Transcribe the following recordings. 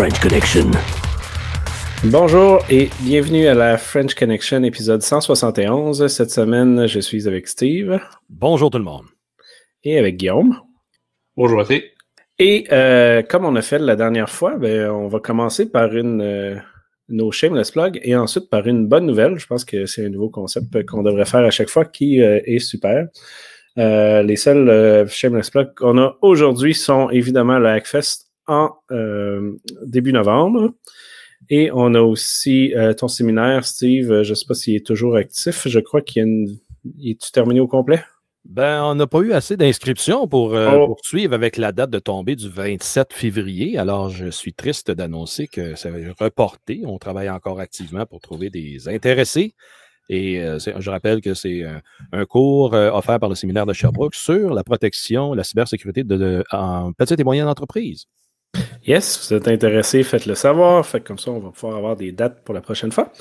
The French Connection. Bonjour et bienvenue à la French Connection épisode 171. Cette semaine, je suis avec Steve. Bonjour tout le monde. Et avec Guillaume. Bonjour à tous. Et euh, comme on a fait la dernière fois, ben, on va commencer par une, euh, nos shameless plugs et ensuite par une bonne nouvelle. Je pense que c'est un nouveau concept qu'on devrait faire à chaque fois qui euh, est super. Euh, les seuls euh, shameless plugs qu'on a aujourd'hui sont évidemment le Hackfest en euh, début novembre. Et on a aussi euh, ton séminaire, Steve. Je ne sais pas s'il est toujours actif. Je crois qu'il y a une. Est-tu terminé au complet? Ben, on n'a pas eu assez d'inscriptions pour euh, Oh. poursuivre avec la date de tombée du 27 février. Alors, je suis triste d'annoncer que ça va être reporté. On travaille encore activement pour trouver des intéressés. Et euh, je rappelle que c'est un cours euh, offert par le séminaire de Sherbrooke sur la protection, la cybersécurité de, de- en petites et moyennes entreprises. Yes, vous êtes intéressé, faites-le savoir. Fait comme ça, on va pouvoir avoir des dates pour la prochaine fois.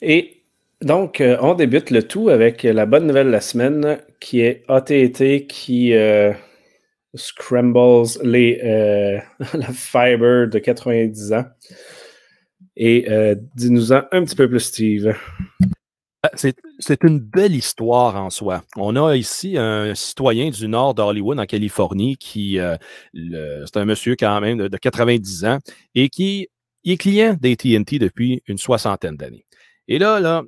Et donc, euh, on débute le tout avec la bonne nouvelle de la semaine qui est AT&T qui euh, scrambles les, euh, la fiber de 90 ans. Et dis-nous-en un petit peu plus, Steve. Ah, C'est une belle histoire en soi. On a ici un citoyen du nord d'Hollywood, en Californie, qui euh, c'est un monsieur quand même de, de 90 ans et qui est client d'AT&T depuis une soixantaine d'années. Et là, là,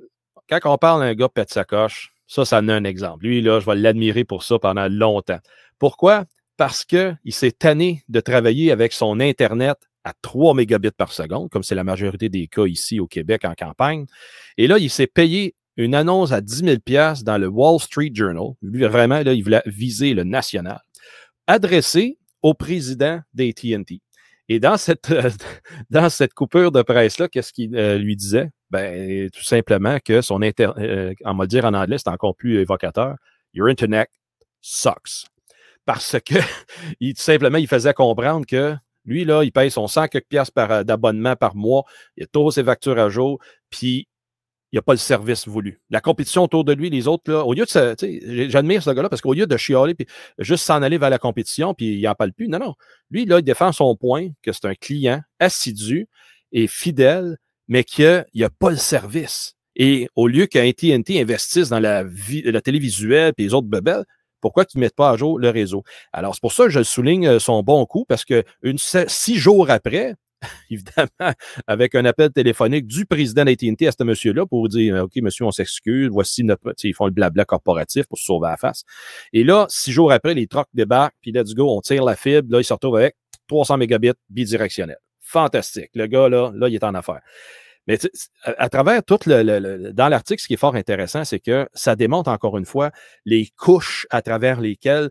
quand on parle d'un gars pète sa coche, ça, ça a un exemple. Lui, là, je vais l'admirer pour ça pendant longtemps. Pourquoi? Parce qu'il s'est tanné de travailler avec son Internet à 3 mégabits par seconde, comme c'est la majorité des cas ici au Québec en campagne. Et là, il s'est payé une annonce à 10 000 piastres dans le Wall Street Journal. Lui, vraiment, là, il voulait viser le national, adressé au président d'AT&T. Et dans cette, euh, dans cette coupure de presse-là, qu'est-ce qu'il euh, lui disait? Ben, tout simplement que son Internet, euh, on va dire en anglais, c'est encore plus évocateur, Your Internet sucks. Parce que, il, tout simplement, il faisait comprendre que lui, là, il paye son 100 quelques piastres d'abonnement par mois, il a tous ses factures à jour, puis il n'y a pas le service voulu. La compétition autour de lui, les autres, là, au lieu de J'admire ce gars-là parce qu'au lieu de chialer puis juste s'en aller vers la compétition puis il n'en parle plus, non, non. Lui, là, il défend son point que c'est un client assidu et fidèle, mais qu'il a pas le service. Et au lieu qu'un AT&T investisse dans la, vie, la télévisuelle et les autres bebelles, pourquoi qu'ils ne mettent pas à jour le réseau? Alors, c'est pour ça que je souligne euh, son bon coup, parce que six jours après, évidemment, avec un appel téléphonique du président d'AT&T à ce monsieur-là pour dire, OK, monsieur, on s'excuse, voici notre... Ils font le blabla corporatif pour se sauver la face. Et là, six jours après, les trucks débarquent, puis let's go, on tire la fibre, là, il se retrouve avec 300 mégabits bidirectionnels. Fantastique. Le gars, là, là, il est en affaire. Mais à, travers tout le, le, le dans l'article, ce qui est fort intéressant, c'est que ça démontre encore une fois les couches à travers lesquelles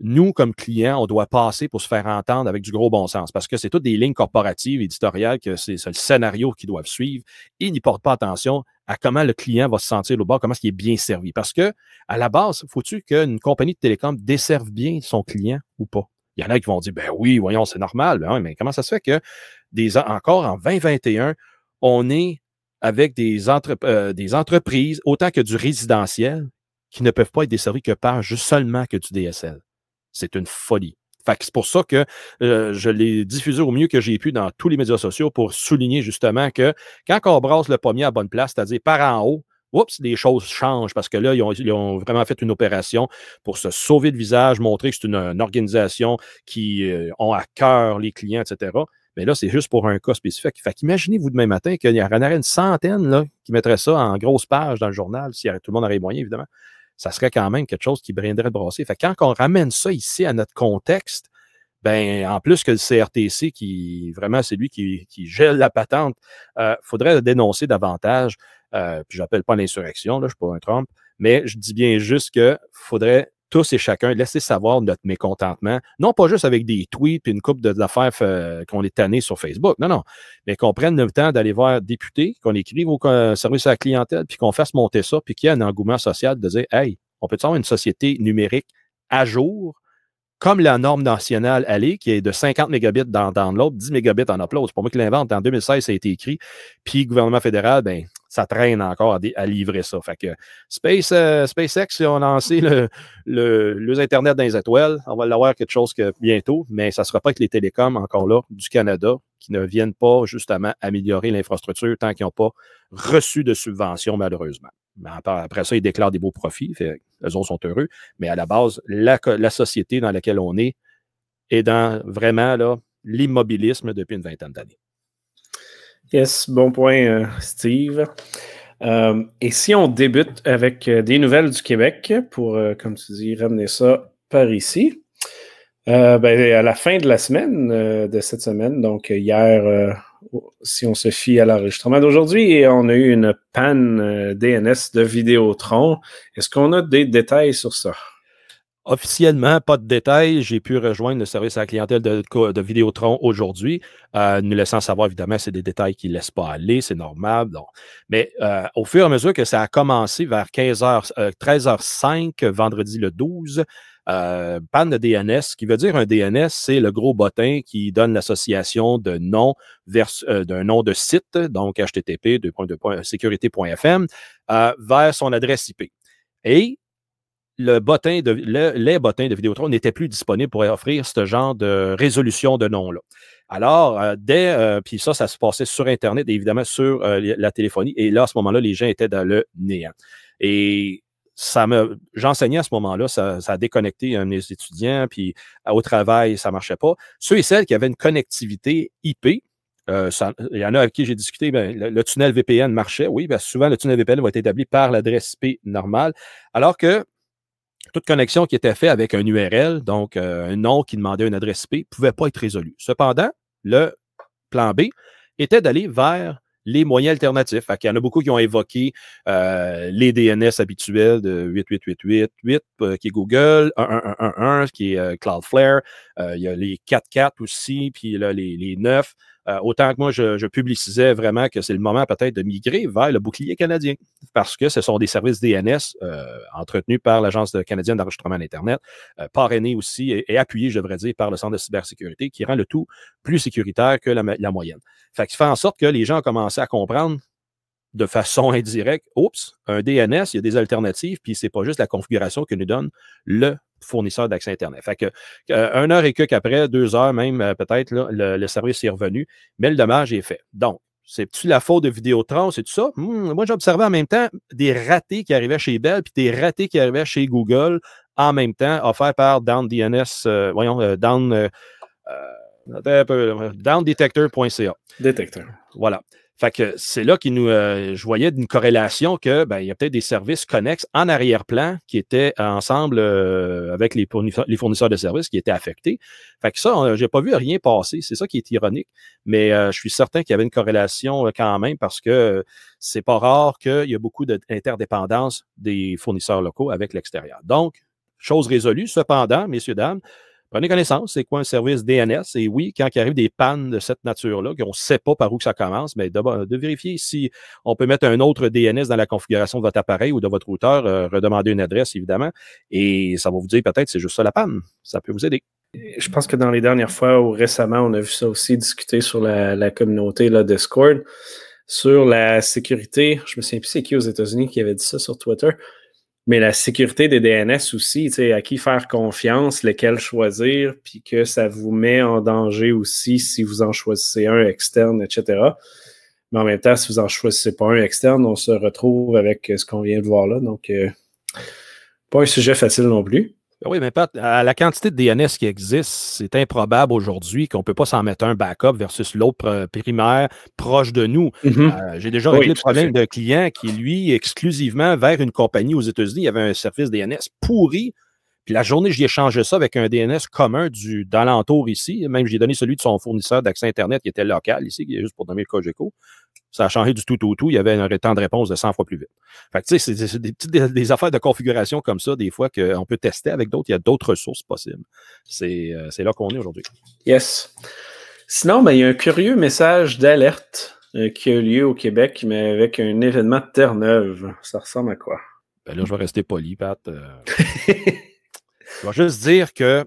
nous, comme clients, on doit passer pour se faire entendre avec du gros bon sens parce que c'est toutes des lignes corporatives, éditoriales, que c'est le scénario qu'ils doivent suivre et ils n'y portent pas attention à comment le client va se sentir au bord, comment est-ce qu'il est bien servi. Parce que, à la base, faut-tu qu'une compagnie de télécom desserve bien son client ou pas? Il y en a qui vont dire, ben oui, voyons, c'est normal. Oui, mais comment ça se fait que des, encore en 2021, on est avec des, euh, des entreprises autant que du résidentiel qui ne peuvent pas être desservis que par juste seulement que du DSL? C'est une folie. Fait c'est pour ça que euh, je l'ai diffusé au mieux que j'ai pu dans tous les médias sociaux pour souligner justement que quand on brasse le pommier à bonne place, c'est-à-dire par en haut, oups, les choses changent parce que là, ils ont, vraiment fait une opération pour se sauver le visage, montrer que c'est une, organisation qui euh, ont à cœur les clients, etc. Mais là, c'est juste pour un cas spécifique. Fait qu'imaginez-vous demain matin qu'il y en aurait une centaine là, qui mettraient ça en grosse page dans le journal, si tout le monde aurait les moyens, évidemment ça serait quand même quelque chose qui brinderait de brasser. Fait que quand on ramène ça ici à notre contexte, ben en plus que le CRTC, qui vraiment c'est lui qui, gèle la patente, euh, faudrait le dénoncer davantage. Euh, puis j'appelle pas l'insurrection, là, je suis pas un Trump, mais je dis bien juste que faudrait tous et chacun laisser savoir notre mécontentement, non pas juste avec des tweets et une coupe d'affaires euh, qu'on est tanné sur Facebook, non, non, mais qu'on prenne le temps d'aller voir députés, qu'on écrive au service à la clientèle, puis qu'on fasse monter ça, puis qu'il y ait un engouement social de dire, hey, on peut avoir une société numérique à jour comme la norme nationale allait, qui est de 50 mégabits dans download, 10 mégabits en upload. C'est pas moi qui l'invente. En 2016, ça a été écrit. Puis, le gouvernement fédéral, ben, ça traîne encore à, livrer ça. Fait que Space, euh, SpaceX, on a lancé le, le, Internet dans les étoiles. On va l'avoir quelque chose que bientôt, mais ça ne sera pas que les télécoms, encore là, du Canada, qui ne viennent pas justement améliorer l'infrastructure tant qu'ils n'ont pas reçu de subventions, malheureusement. Après ça, ils déclarent des beaux profits. Fait, eux autres sont heureux. Mais à la base, la, société dans laquelle on est est dans vraiment l'immobilisme depuis une vingtaine d'années. Yes, bon point, euh, Steve. Euh, et si on débute avec euh, des nouvelles du Québec pour, comme tu dis, ramener ça par ici? Ben, à la fin de la semaine, de cette semaine, donc hier, si on se fie à l'enregistrement d'aujourd'hui, on a eu une panne DNS de Vidéotron. Est-ce qu'on a des détails sur ça? Officiellement, pas de détails. J'ai pu rejoindre le service à la clientèle de, Vidéotron aujourd'hui, euh, nous laissant savoir, évidemment, c'est des détails qui ne laissent pas aller, c'est normal. Mais euh, au fur et à mesure que ça a commencé vers 15h, 13h05, vendredi le 12, euh, panne de DNS, ce qui veut dire un DNS, c'est le gros bottin qui donne l'association de nom d'un nom de site, donc http sécurité.fm, vers son adresse IP. Et les bottins de Vidéotron n'étaient plus disponibles pour offrir ce genre de résolution de nom-là. Alors, euh, dès, euh, puis ça, ça se passait sur Internet et évidemment sur euh, la téléphonie. Et là, à ce moment-là, les gens étaient dans le néant. Et ça me, j'enseignais à ce moment-là, ça, a déconnecté un mes étudiants, puis au travail, ça ne marchait pas. Ceux et celles qui avaient une connectivité IP, il y en a avec qui j'ai discuté, ben, le, tunnel VPN marchait, oui, souvent le tunnel VPN va être établi par l'adresse IP normale, alors que toute connexion qui était faite avec un URL, donc euh, un nom qui demandait une adresse IP, ne pouvait pas être résolu. Cependant, le plan B était d'aller vers les moyens alternatifs. Il y en a beaucoup qui ont évoqué euh, les DNS habituels de 8888, euh, qui est Google, 1111, qui est Cloudflare. il y a les 44 aussi, puis là, les 9. Euh, autant que moi, je, publicisais vraiment que c'est le moment peut-être de migrer vers le bouclier canadien, parce que ce sont des services DNS euh, entretenus par l'Agence canadienne d'enregistrement d'Internet, euh, parrainés aussi et, appuyés, je devrais dire, par le Centre de cybersécurité, qui rend le tout plus sécuritaire que la, moyenne. Fait que fait en sorte que les gens ont commencé à comprendre de façon indirecte, oups, un DNS, il y a des alternatives, puis c'est pas juste la configuration que nous donne le fournisseur d'accès Internet. Fait que, euh, un heure et quelques après, deux heures même, euh, peut-être, le, service est revenu, mais le dommage est fait. Donc, c'est-tu la faute de Vidéotron, c'est tout ça? Hmm, moi, j'observais en même temps des ratés qui arrivaient chez Bell, puis des ratés qui arrivaient chez Google en même temps, offerts par DownDNS, euh, voyons, Down, downdetector.ca. Détecteur. Voilà. Fait que c'est là qu'il nous, euh, je voyais une corrélation que ben, il y a peut-être des services connexes en arrière-plan qui étaient ensemble euh, avec les fournisseurs, les fournisseurs, de services qui étaient affectés. Fait que ça, j'ai pas vu rien passer. C'est ça qui est ironique. Mais euh, je suis certain qu'il y avait une corrélation quand même parce que c'est pas rare qu'il y a beaucoup d'interdépendance des fournisseurs locaux avec l'extérieur. Donc, chose résolue. Cependant, messieurs, dames, Prenez connaissance, c'est quoi un service DNS? Et oui, quand il arrive des pannes de cette nature-là, qu'on ne sait pas par où que ça commence, mais de, vérifier si on peut mettre un autre DNS dans la configuration de votre appareil ou de votre routeur, euh, redemander une adresse, évidemment, et ça va vous dire peut-être c'est juste ça la panne. Ça peut vous aider. Je pense que dans les dernières fois ou récemment, on a vu ça aussi discuter sur la, communauté là, Discord, sur la sécurité. Je me souviens plus c'est qui aux États-Unis qui avait dit ça sur Twitter mais la sécurité des DNS aussi, à qui faire confiance, lesquels choisir, puis que ça vous met en danger aussi si vous en choisissez un externe, etc. Mais en même temps, si vous en choisissez pas un externe, on se retrouve avec ce qu'on vient de voir là. Donc, euh, pas un sujet facile non plus. Oui, mais Pat, à la quantité de DNS qui existe, c'est improbable aujourd'hui qu'on ne peut pas s'en mettre un backup versus l'autre euh, primaire proche de nous. Mm-hmm. Euh, j'ai déjà réglé le problème d'un client qui, lui, exclusivement vers une compagnie aux États-Unis, il avait un service DNS pourri. Puis la journée, j'y ai changé ça avec un DNS commun du, d'alentour ici. Même, j'ai donné celui de son fournisseur d'accès Internet qui était local ici, qui est juste pour donner le Cogeco ça a changé du tout au tout. Il y avait un temps de réponse de 100 fois plus vite. Fait que, tu sais, c'est des, des, affaires de configuration comme ça, des fois, qu'on peut tester avec d'autres. Il y a d'autres ressources possibles. Euh, c'est là qu'on est aujourd'hui. Yes. Sinon, ben, il y a un curieux message d'alerte euh, qui a eu lieu au Québec, mais avec un événement de Terre-Neuve. Ça ressemble à quoi? Ben là, je vais rester poli, Pat. Euh. je vais juste dire que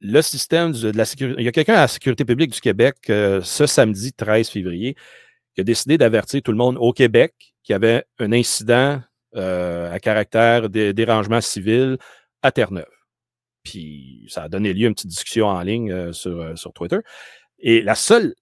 le système de la sécurité. Il y a quelqu'un à la sécurité publique du Québec euh, ce samedi 13 février qui a décidé d'avertir tout le monde au Québec qu'il y avait un incident euh, à caractère de dérangement civil à Terre-Neuve. Puis ça a donné lieu à une petite discussion en ligne euh, sur, sur Twitter. Et la seule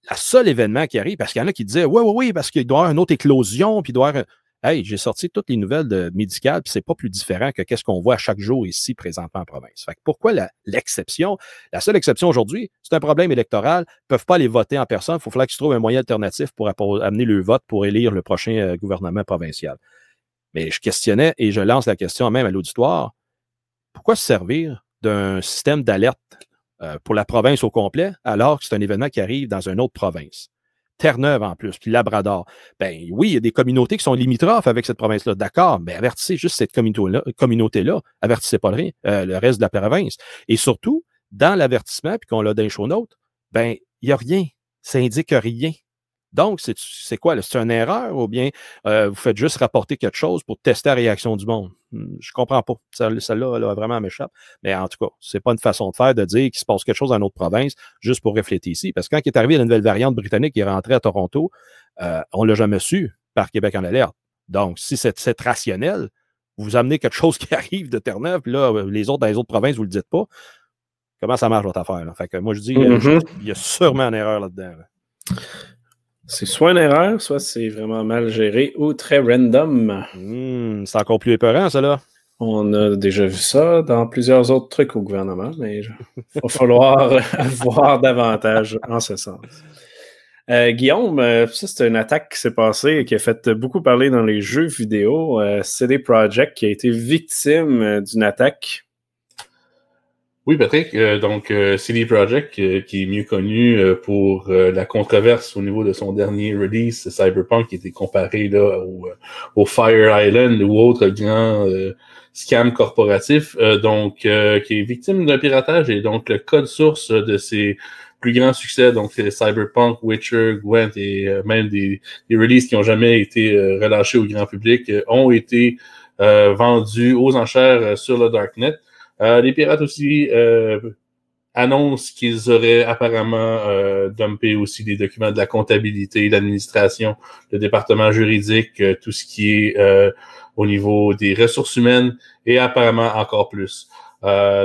événement qui arrive, parce qu'il y en a qui disaient Oui, oui, oui, parce qu'il doit y avoir une autre éclosion, puis il doit y avoir Hey, j'ai sorti toutes les nouvelles de médicales, puis c'est pas plus différent que qu'est-ce qu'on voit chaque jour ici présentement en province. Fait pourquoi l'exception? La, seule exception aujourd'hui, c'est un problème électoral. Ils ne peuvent pas aller voter en personne. Il faut falloir qu'ils trouvent un moyen alternatif pour amener le vote pour élire le prochain euh, gouvernement provincial. Mais je questionnais et je lance la question même à l'auditoire. Pourquoi se servir d'un système d'alerte euh, pour la province au complet alors que c'est un événement qui arrive dans une autre province? Terre-Neuve en plus, puis Labrador. Ben oui, il y a des communautés qui sont limitrophes avec cette province-là. D'accord, mais avertissez juste cette communauté-là, avertissez pas le, euh, le reste de la province. Et surtout, dans l'avertissement, puis qu'on l'a dans les show notes, ben, il n'y a rien. Ça indique rien. Donc, c'est quoi? C'est une erreur ou bien euh, vous faites juste rapporter quelque chose pour tester la réaction du monde? Hmm, je comprends pas. Celle-là, vraiment m'échappe. Mais en tout cas, c'est pas une façon de faire de dire qu'il se passe quelque chose dans une autre province juste pour refléter ici. Parce que quand il est arrivé la nouvelle variante britannique qui est rentrée à Toronto, euh, on ne l'a jamais su par Québec en alerte. Donc, si c'est rationnel, vous amenez quelque chose qui arrive de Terre-Neuve, puis là, les autres dans les autres provinces, vous ne le dites pas. Comment ça marche votre affaire? Fait que moi, je dis, mm-hmm. il y a sûrement une erreur là-dedans. C'est soit une erreur, soit c'est vraiment mal géré ou très random. Hmm, c'est encore plus épeurant, ça là. On a déjà vu ça dans plusieurs autres trucs au gouvernement, mais il va falloir voir davantage en ce sens. Euh, Guillaume, euh, ça c'est une attaque qui s'est passée et qui a fait beaucoup parler dans les jeux vidéo. Euh, CD Projekt qui a été victime d'une attaque oui, Patrick. Euh, donc, euh, CD Projekt, euh, qui est mieux connu pour la controverse au niveau de son dernier release, Cyberpunk, qui était comparé là, au, Fire Island ou autre grand scam corporatif, donc qui est victime d'un piratage et donc le code source de ses plus grands succès, donc Cyberpunk, Witcher, Gwent et même des, des releases qui n'ont jamais été relâchés au grand public, ont été vendus aux enchères sur le Darknet. Euh, les pirates aussi euh, annoncent qu'ils auraient apparemment euh, dumpé aussi des documents de la comptabilité, l'administration, le département juridique, tout ce qui est au niveau des ressources humaines et apparemment encore plus.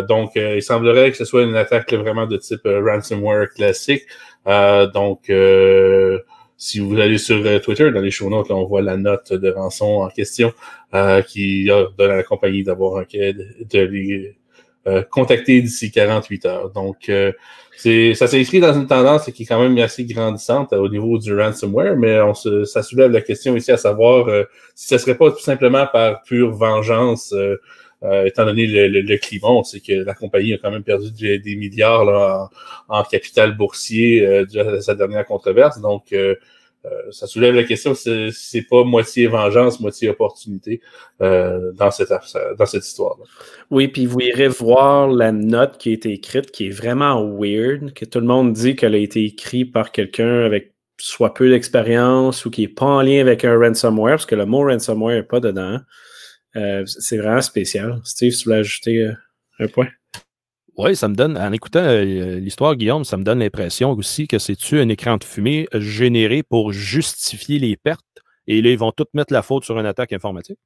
donc, il semblerait que ce soit une attaque vraiment de type ransomware classique. donc, si vous allez sur Twitter, dans les show notes, on voit la note de rançon en question qui donne à la compagnie d'avoir de, de, euh, d'ici 48 heures. Donc, euh, ça s'inscrit dans une tendance qui est quand même assez grandissante au niveau du ransomware, mais on se, ça soulève la question ici à savoir euh, si ce serait pas tout simplement par pure vengeance, étant donné le, le, climat, on sait que la compagnie a quand même perdu des, milliards là, en, en, capital boursier durant sa dernière controverse. Donc, euh, ça soulève la question si c'est pas moitié vengeance, moitié opportunité euh, dans, cette, dans cette histoire-là. Oui, puis vous irez voir la note qui a été écrite, qui est vraiment weird, que tout le monde dit qu'elle a été écrite par quelqu'un avec soit peu d'expérience ou qui n'est pas en lien avec un ransomware, parce que le mot ransomware n'est pas dedans. Euh, c'est vraiment spécial. Steve, tu voulais ajouter un point? Oui, ça me donne, en écoutant euh, l'histoire, Guillaume, ça me donne l'impression aussi que c'est-tu un écran de fumée généré pour justifier les pertes? Et là, ils vont tous mettre la faute sur une attaque informatique?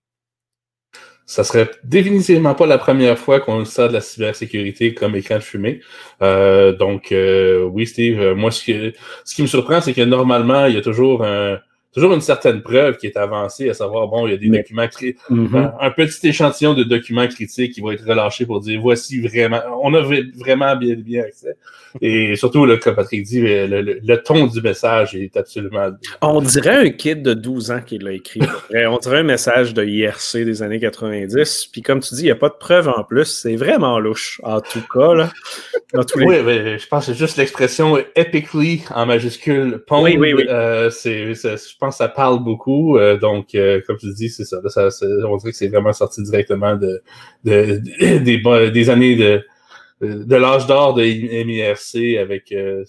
Ça serait définitivement pas la première fois qu'on sort de la cybersécurité comme écran de fumée. Euh, donc, euh, oui, Steve, moi, ce, ce qui me surprend, c'est que normalement, il y a toujours un toujours une certaine preuve qui est avancée, à savoir, bon, il y a des documents critiques, mm-hmm. un, petit échantillon de documents critiques qui vont être relâchés pour dire, voici vraiment, on a vraiment bien, bien accès. Et surtout, là, comme Patrick dit, le, ton du message est absolument... On dirait un kid de 12 ans qui l'a écrit. on dirait un message de IRC des années 90. Puis comme tu dis, il n'y a pas de preuve en plus. C'est vraiment louche, en tout cas. Là, Oui, mais je pense que c'est juste l'expression epically en majuscule. oui, oui, oui. Euh, c'est, pense que ça parle beaucoup. Euh, donc, euh, comme tu dis, c'est ça, On dirait que c'est vraiment sorti directement de, des, années de, de l'âge d'or de MIRC avec euh,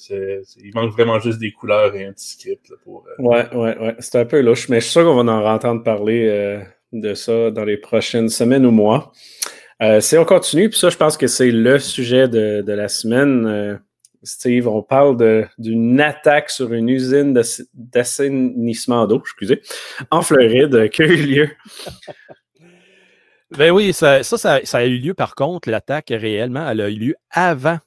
il manque vraiment juste des couleurs et un petit script pour. Ouais, ouais, ouais. C'est un peu louche, mais je suis sûr qu'on va en entendre parler de ça dans les prochaines semaines ou mois. Euh, si on continue, puis ça, je pense que c'est le sujet de, de la semaine. Euh, Steve, on parle d'une attaque sur une usine d'assainissement d'eau, excusez, en Floride qui a eu lieu. Ben oui, ça, ça, ça, a eu lieu par contre, l'attaque réellement, elle a eu lieu avant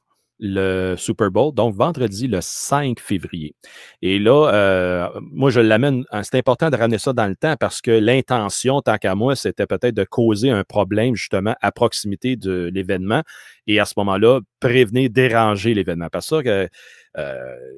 le Super Bowl, donc vendredi le 5 février. Et là, euh, moi, je l'amène, hein, c'est important de ramener ça dans le temps parce que l'intention, tant qu'à moi, c'était peut-être de causer un problème justement à proximité de l'événement et à ce moment-là, prévenir, déranger l'événement. Que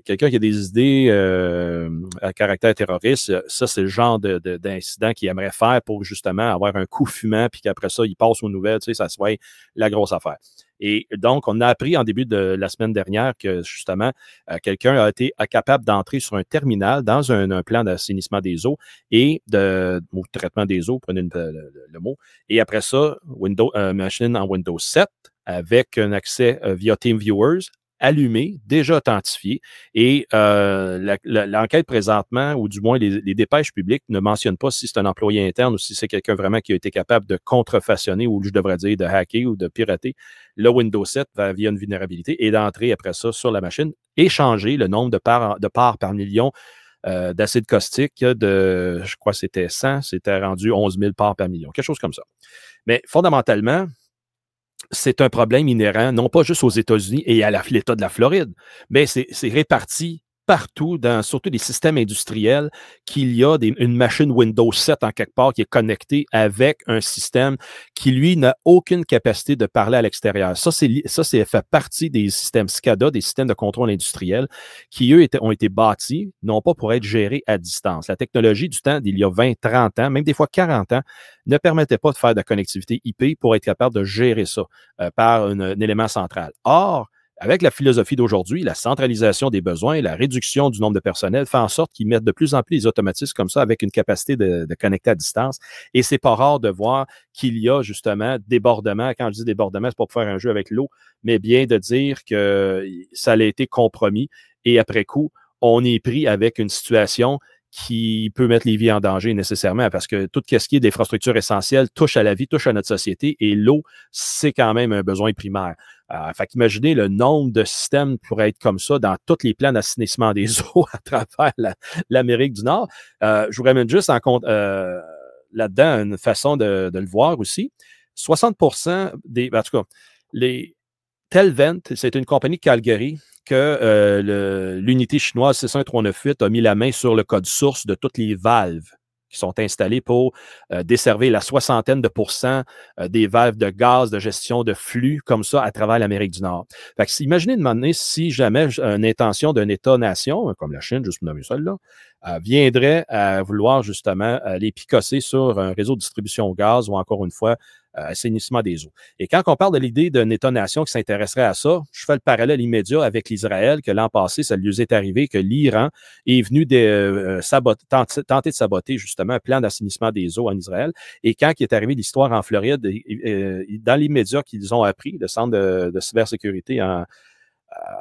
quelqu'un qui a des idées euh, à caractère terroriste, ça, c'est le genre d'incident qu'il aimerait faire pour justement avoir un coup fumant, puis qu'après ça, il passe aux nouvelles, tu sais, ça soit la grosse affaire. Et donc, on a appris en début de la semaine dernière que justement, euh, quelqu'un a été capable d'entrer sur un terminal dans un, plan d'assainissement des eaux et de traitement des eaux, prenez le, mot. Et après ça, Windows, machine en Windows 7 avec un accès via TeamViewers allumé, déjà authentifié. Et euh, l'enquête présentement, ou du moins les, dépêches publiques, ne mentionnent pas si c'est un employé interne ou si c'est quelqu'un vraiment qui a été capable de contrefaçonner, ou je devrais dire de hacker ou de pirater le Windows 7 via une vulnérabilité et d'entrer après ça sur la machine et changer le nombre de parts, par million euh, d'acide caustique de, je crois c'était 100, c'était rendu 11 000 parts par million, quelque chose comme ça. Mais fondamentalement, c'est un problème inhérent, non pas juste aux États-Unis et à l'État de la Floride, mais c'est réparti partout, dans surtout des systèmes industriels, qu'il y a une machine Windows 7 en quelque part qui est connectée avec un système qui, lui, n'a aucune capacité de parler à l'extérieur. Ça, c'est, ça, c'est fait partie des systèmes SCADA, des systèmes de contrôle industriel, qui, eux, ont été bâtis, non pas pour être gérés à distance. La technologie du temps d'il y a 20, 30 ans, même des fois 40 ans, ne permettait pas de faire de la connectivité IP pour être capable de gérer ça euh, par un élément central. Or, avec la philosophie d'aujourd'hui, la centralisation des besoins, la réduction du nombre de personnel fait en sorte qu'ils mettent de plus en plus les automatismes comme ça avec une capacité de, connecter à distance. Et c'est pas rare de voir qu'il y a justement débordement. Quand je dis débordement, c'est pas pour faire un jeu avec l'eau, mais bien de dire que ça a été compromis et après coup, on est pris avec une situation qui peut mettre les vies en danger nécessairement parce que tout ce qui est d'infrastructures essentielles touche à la vie, touche à notre société et l'eau, c'est quand même un besoin primaire. Euh, fait qu'imaginez le nombre de systèmes pourrait être comme ça dans tous les plans d'assainissement des eaux à travers l'Amérique du Nord. Euh, je vous ramène juste en compte euh, là-dedans une façon de, le voir aussi. 60% des, ben, en tout cas, les Telvent, c'est une compagnie de Calgary que euh, l'unité chinoise 61398 a mis la main sur le code source de toutes les valves qui sont installées pour euh, desservir la soixantaine de pourcents euh, des valves de gaz de gestion de flux comme ça à travers l'Amérique du Nord. Fait que, imaginez demander si jamais une intention d'un État-nation, comme la Chine, juste pour nommer celle-là, viendrait à vouloir justement les picosser sur un réseau de distribution au gaz ou encore une fois euh, assainissement des eaux. Et quand on parle de l'idée d'une État-nation qui s'intéresserait à ça, je fais le parallèle immédiat avec l'Israël, que l'an passé, ça lui est arrivé que l'Iran est venu de, euh, tenter, de saboter justement un plan d'assainissement des eaux en Israël. Et quand il est arrivé l'histoire en Floride, euh, dans l'immédiat qu'ils ont appris, le centre de, de cybersécurité en,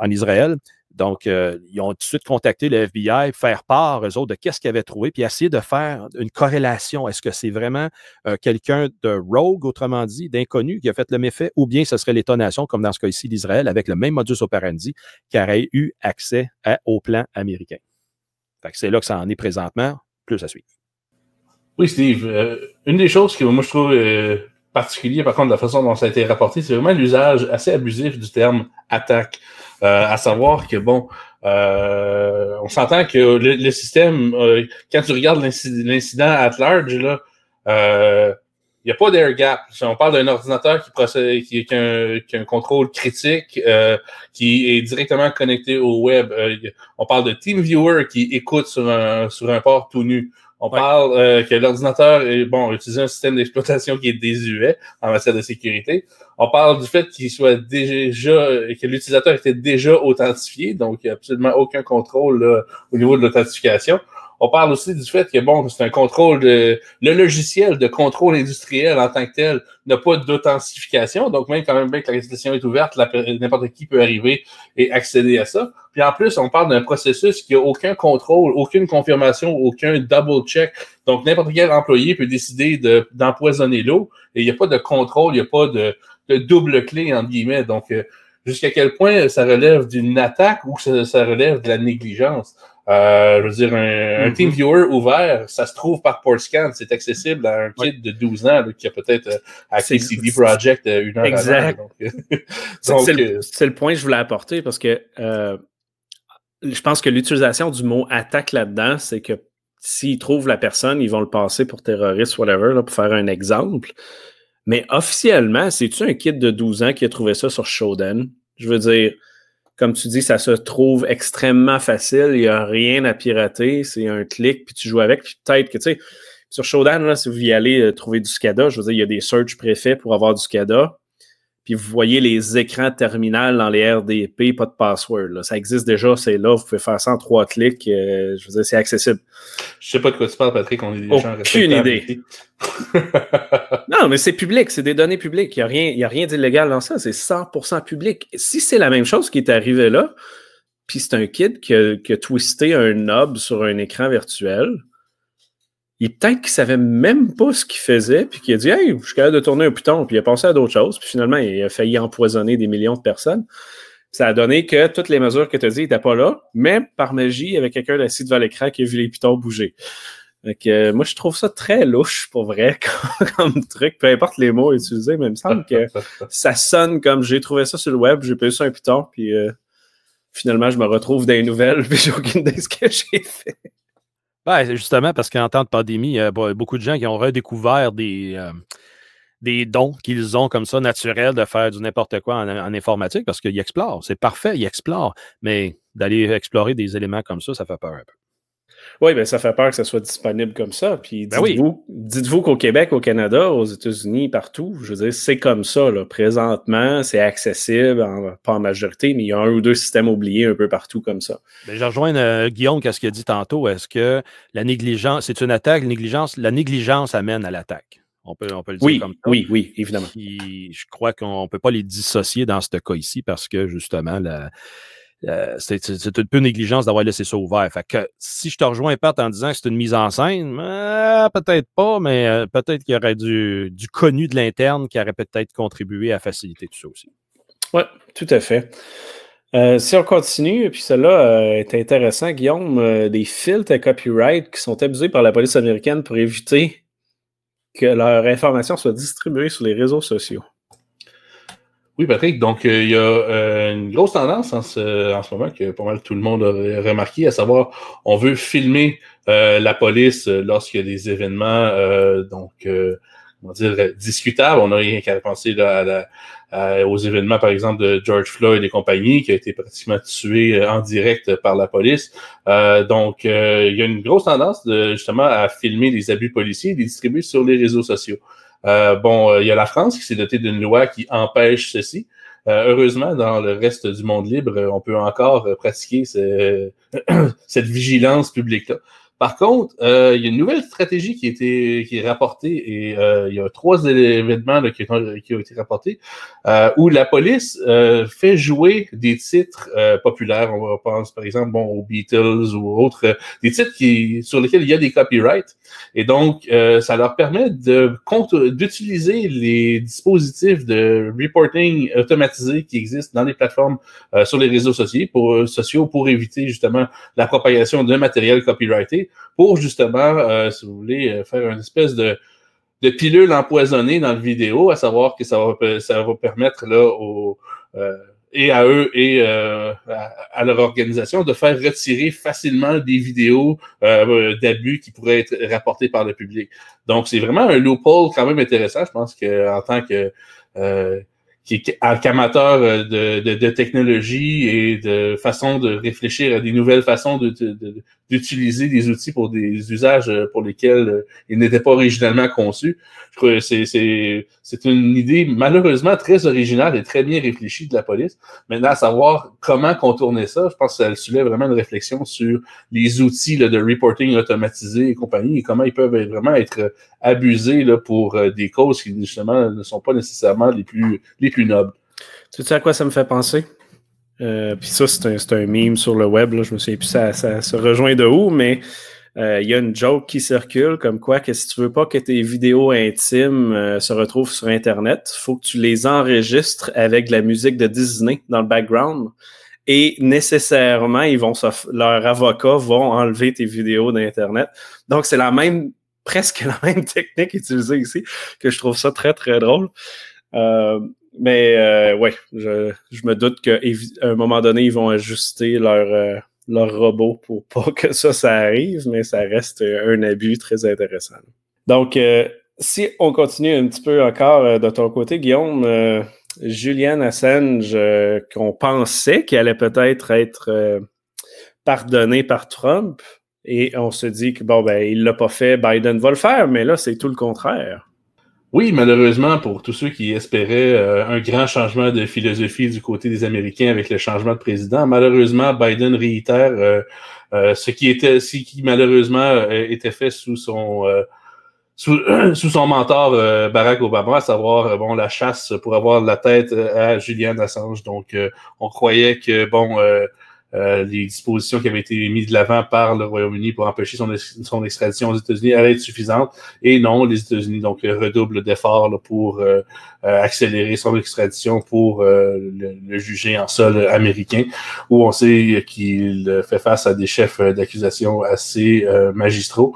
en Israël, donc, euh, ils ont tout de suite contacté le FBI, faire part, eux autres, de qu'est-ce qu'ils avaient trouvé, puis essayer de faire une corrélation. Est-ce que c'est vraiment euh, quelqu'un de rogue, autrement dit, d'inconnu, qui a fait le méfait, ou bien ce serait l'État-nation, comme dans ce cas ici d'Israël, avec le même modus operandi, qui aurait eu accès au plan américain? C'est là que ça en est présentement, plus à suivre. Oui, Steve. Euh, une des choses que moi je trouve particulier, par contre, de la façon dont ça a été rapporté, c'est vraiment l'usage assez abusif du terme attaque. Euh, à savoir que, bon, euh, on s'entend que le, système, euh, quand tu regardes l'incident at large, là, il n'y a pas d'air gap. On parle d'un ordinateur qui procède, qui, qui, a un, contrôle critique, qui est directement connecté au web. on parle de TeamViewer qui écoute sur un, sur un port tout nu. On parle euh, que l'ordinateur est bon, utilise un système d'exploitation qui est désuet en matière de sécurité. On parle du fait qu'il soit déjà que l'utilisateur était déjà authentifié, donc il n'y a absolument aucun contrôle au niveau de l'authentification. On parle aussi du fait que bon, c'est un contrôle de le logiciel de contrôle industriel en tant que tel n'a pas d'authentification, donc même quand même bien que la résolution est ouverte, n'importe qui peut arriver et accéder à ça. Puis en plus, on parle d'un processus qui a aucun contrôle, aucune confirmation, aucun double check. Donc, n'importe quel employé peut décider d'empoisonner l'eau et il n'y a pas de contrôle, il n'y a pas de, double clé, entre guillemets. Donc, euh, jusqu'à quel point ça relève d'une attaque ou ça relève de la négligence? Euh, je veux dire, un, mm-hmm. TeamViewer ouvert, ça se trouve par PortScan. C'est accessible à un kid de 12 ans qui a peut-être euh, accès CD Project euh, une heure exact. C'est le, point que je voulais apporter parce que je pense que l'utilisation du mot attaque là-dedans, c'est que s'ils trouvent la personne, ils vont le passer pour terroriste, whatever, là, pour faire un exemple. Mais officiellement, c'est-tu un kid de 12 ans qui a trouvé ça sur Shodan? Je veux dire, comme tu dis, ça se trouve extrêmement facile. Il n'y a rien à pirater. C'est un clic, puis tu joues avec. Puis peut-être que, tu sais, sur Shodan, si vous y allez euh, trouver du SCADA, je veux dire, il y a des search préfets pour avoir du SCADA. Puis vous voyez les écrans terminal dans les RDP, pas de password. Ça existe déjà, c'est là. Vous pouvez faire ça en trois clics. Euh, je veux dire, c'est accessible. Je sais pas de quoi tu parles, Patrick. On est des Aucune idée. non, mais c'est public, c'est des données publiques. Il n'y a rien, rien d'illégal dans ça. C'est 100% public. Si c'est la même chose qui est arrivé là, puis c'est un kid qui a, qui a twisté un knob sur un écran virtuel, il peut-être qu'il savait même pas ce qu'il faisait, puis qu'il a dit Hey, je suis capable de tourner un piton, puis il a pensé à d'autres choses, puis finalement, il a failli empoisonner des millions de personnes. Ça a donné que toutes les mesures que tu as dit n'étaient pas là, mais par magie, il y avait quelqu'un assis devant l'écran qui a vu les pitons bouger. Donc, euh, moi, je trouve ça très louche, pour vrai, comme, truc, peu importe les mots utilisés, mais il me semble que ça sonne comme j'ai trouvé ça sur le web, j'ai payé ça un piton, puis euh, finalement, je me retrouve dans les nouvelles, puis j'ai aucune idée de ce que j'ai fait. Ben, justement, parce qu'en temps de pandémie, a beaucoup de gens qui ont redécouvert des, euh, des dons qu'ils ont comme ça, naturels, de faire du n'importe quoi en, informatique, parce qu'ils explorent. C'est parfait, ils explorent. Mais d'aller explorer des éléments comme ça, ça fait peur un peu. Oui, ben ça fait peur que ça soit disponible comme ça. Puis ben dites-vous, dites-vous qu'au Québec, au Canada, aux États-Unis, partout, je veux dire, c'est comme ça. Là. Présentement, c'est accessible, pas en majorité, mais il y a un ou deux systèmes oubliés un peu partout comme ça. Ben, je rejoins euh, Guillaume qu'est-ce qu'il a dit tantôt. Est-ce que la négligence, c'est une attaque, négligence, la négligence amène à l'attaque? On peut, on peut le dire oui, comme ça. Oui, oui, évidemment. je crois qu'on ne peut pas les dissocier dans ce cas ici parce que justement, la, euh, c'est une peu négligence d'avoir laissé ça ouvert. Fait que si je te rejoins pas en disant que c'est une mise en scène, euh, peut-être pas, mais euh, peut-être qu'il y aurait du, du connu de l'interne qui aurait peut-être contribué à faciliter tout ça aussi. Oui, tout à fait. si on continue, puis cela est intéressant, Guillaume, des filtres à copyright qui sont abusés par la police américaine pour éviter que leur information soit distribuée sur les réseaux sociaux. Oui, Patrick. Donc, euh, il y a euh, une grosse tendance en ce, en ce, moment que pas mal tout le monde a remarqué, à savoir, on veut filmer euh, la police lorsqu'il y a des événements, donc, dire, discutables. On n'a rien qu'à penser là, aux événements, par exemple, de George Floyd et compagnie, qui a été pratiquement tué en direct par la police. donc, il y a une grosse tendance de, justement à filmer les abus policiers et les distribuer sur les réseaux sociaux. Euh, bon, euh, il y a la France qui s'est dotée d'une loi qui empêche ceci. Euh, heureusement, dans le reste du monde libre, on peut encore pratiquer cette vigilance publique-là. Par contre, euh, il y a une nouvelle stratégie qui, a été, qui est rapportée et euh, il y a trois événements là, qui, ont, qui, ont, été rapportés euh, où la police euh, fait jouer des titres euh, populaires. On pense par exemple bon, aux Beatles ou autres, des titres qui, sur lesquels il y a des copyrights. Et donc, ça leur permet d'utiliser les dispositifs de reporting automatisé qui existent dans les plateformes sur les réseaux sociaux pour, sociaux pour éviter justement la propagation de matériel copyrighté pour justement, euh, si vous voulez, euh, faire une espèce de, de pilule empoisonnée dans le vidéo, à savoir que ça va, permettre là, euh, et à eux et à, leur organisation de faire retirer facilement des vidéos d'abus qui pourraient être rapportées par le public. Donc, c'est vraiment un loophole quand même intéressant. Je pense qu'en tant que qui est amateur euh, de, de, de, technologie et de façon de réfléchir à des nouvelles façons d'utiliser des outils pour des usages euh, pour lesquels euh, ils n'étaient pas originalement conçus. Je crois que c'est une idée malheureusement très originale et très bien réfléchie de la police. Maintenant, à savoir comment contourner ça, je pense que ça soulève vraiment une réflexion sur les outils là, de reporting automatisé et compagnie et comment ils peuvent vraiment être abusés là, pour des causes qui justement ne sont pas nécessairement les plus les plus noble. Tu sais à quoi ça me fait penser? Puis ça, c'est un, un, meme sur le web. Là. Je me souviens plus ça, ça se rejoint de où, mais il y a une joke qui circule comme quoi que si tu veux pas que tes vidéos intimes se retrouvent sur Internet, faut que tu les enregistres avec de la musique de Disney dans le background et nécessairement, ils vont leurs avocats vont enlever tes vidéos d'Internet. Donc, c'est la même, presque la même technique utilisée ici, que je trouve ça très, très drôle. Euh, mais euh, ouais, je, je, me doute qu'à un moment donné, ils vont ajuster leur, euh, leur robot pour pas que ça, ça arrive, mais ça reste un abus très intéressant. Donc, euh, si on continue un petit peu encore de ton côté, Guillaume, Julian Assange, euh, qu'on pensait qu'il allait peut-être être, euh, pardonné par Trump, et on se dit que bon, ben, il l'a pas fait, Biden va le faire, mais là, c'est tout le contraire. Oui, malheureusement, pour tous ceux qui espéraient euh, un grand changement de philosophie du côté des Américains avec le changement de président, malheureusement, Biden réitère ce qui était, ce qui malheureusement était fait sous son sous, son mentor euh, Barack Obama, à savoir euh, bon la chasse pour avoir la tête euh, à Julian Assange. Donc, on croyait que bon euh, les dispositions qui avaient été mises de l'avant par le Royaume-Uni pour empêcher son, son extradition aux États-Unis allaient être suffisantes. Et non, les États-Unis donc redoublent d'efforts pour euh, euh, accélérer son extradition pour le, juger en sol américain, où on sait qu'il fait face à des chefs d'accusation assez magistraux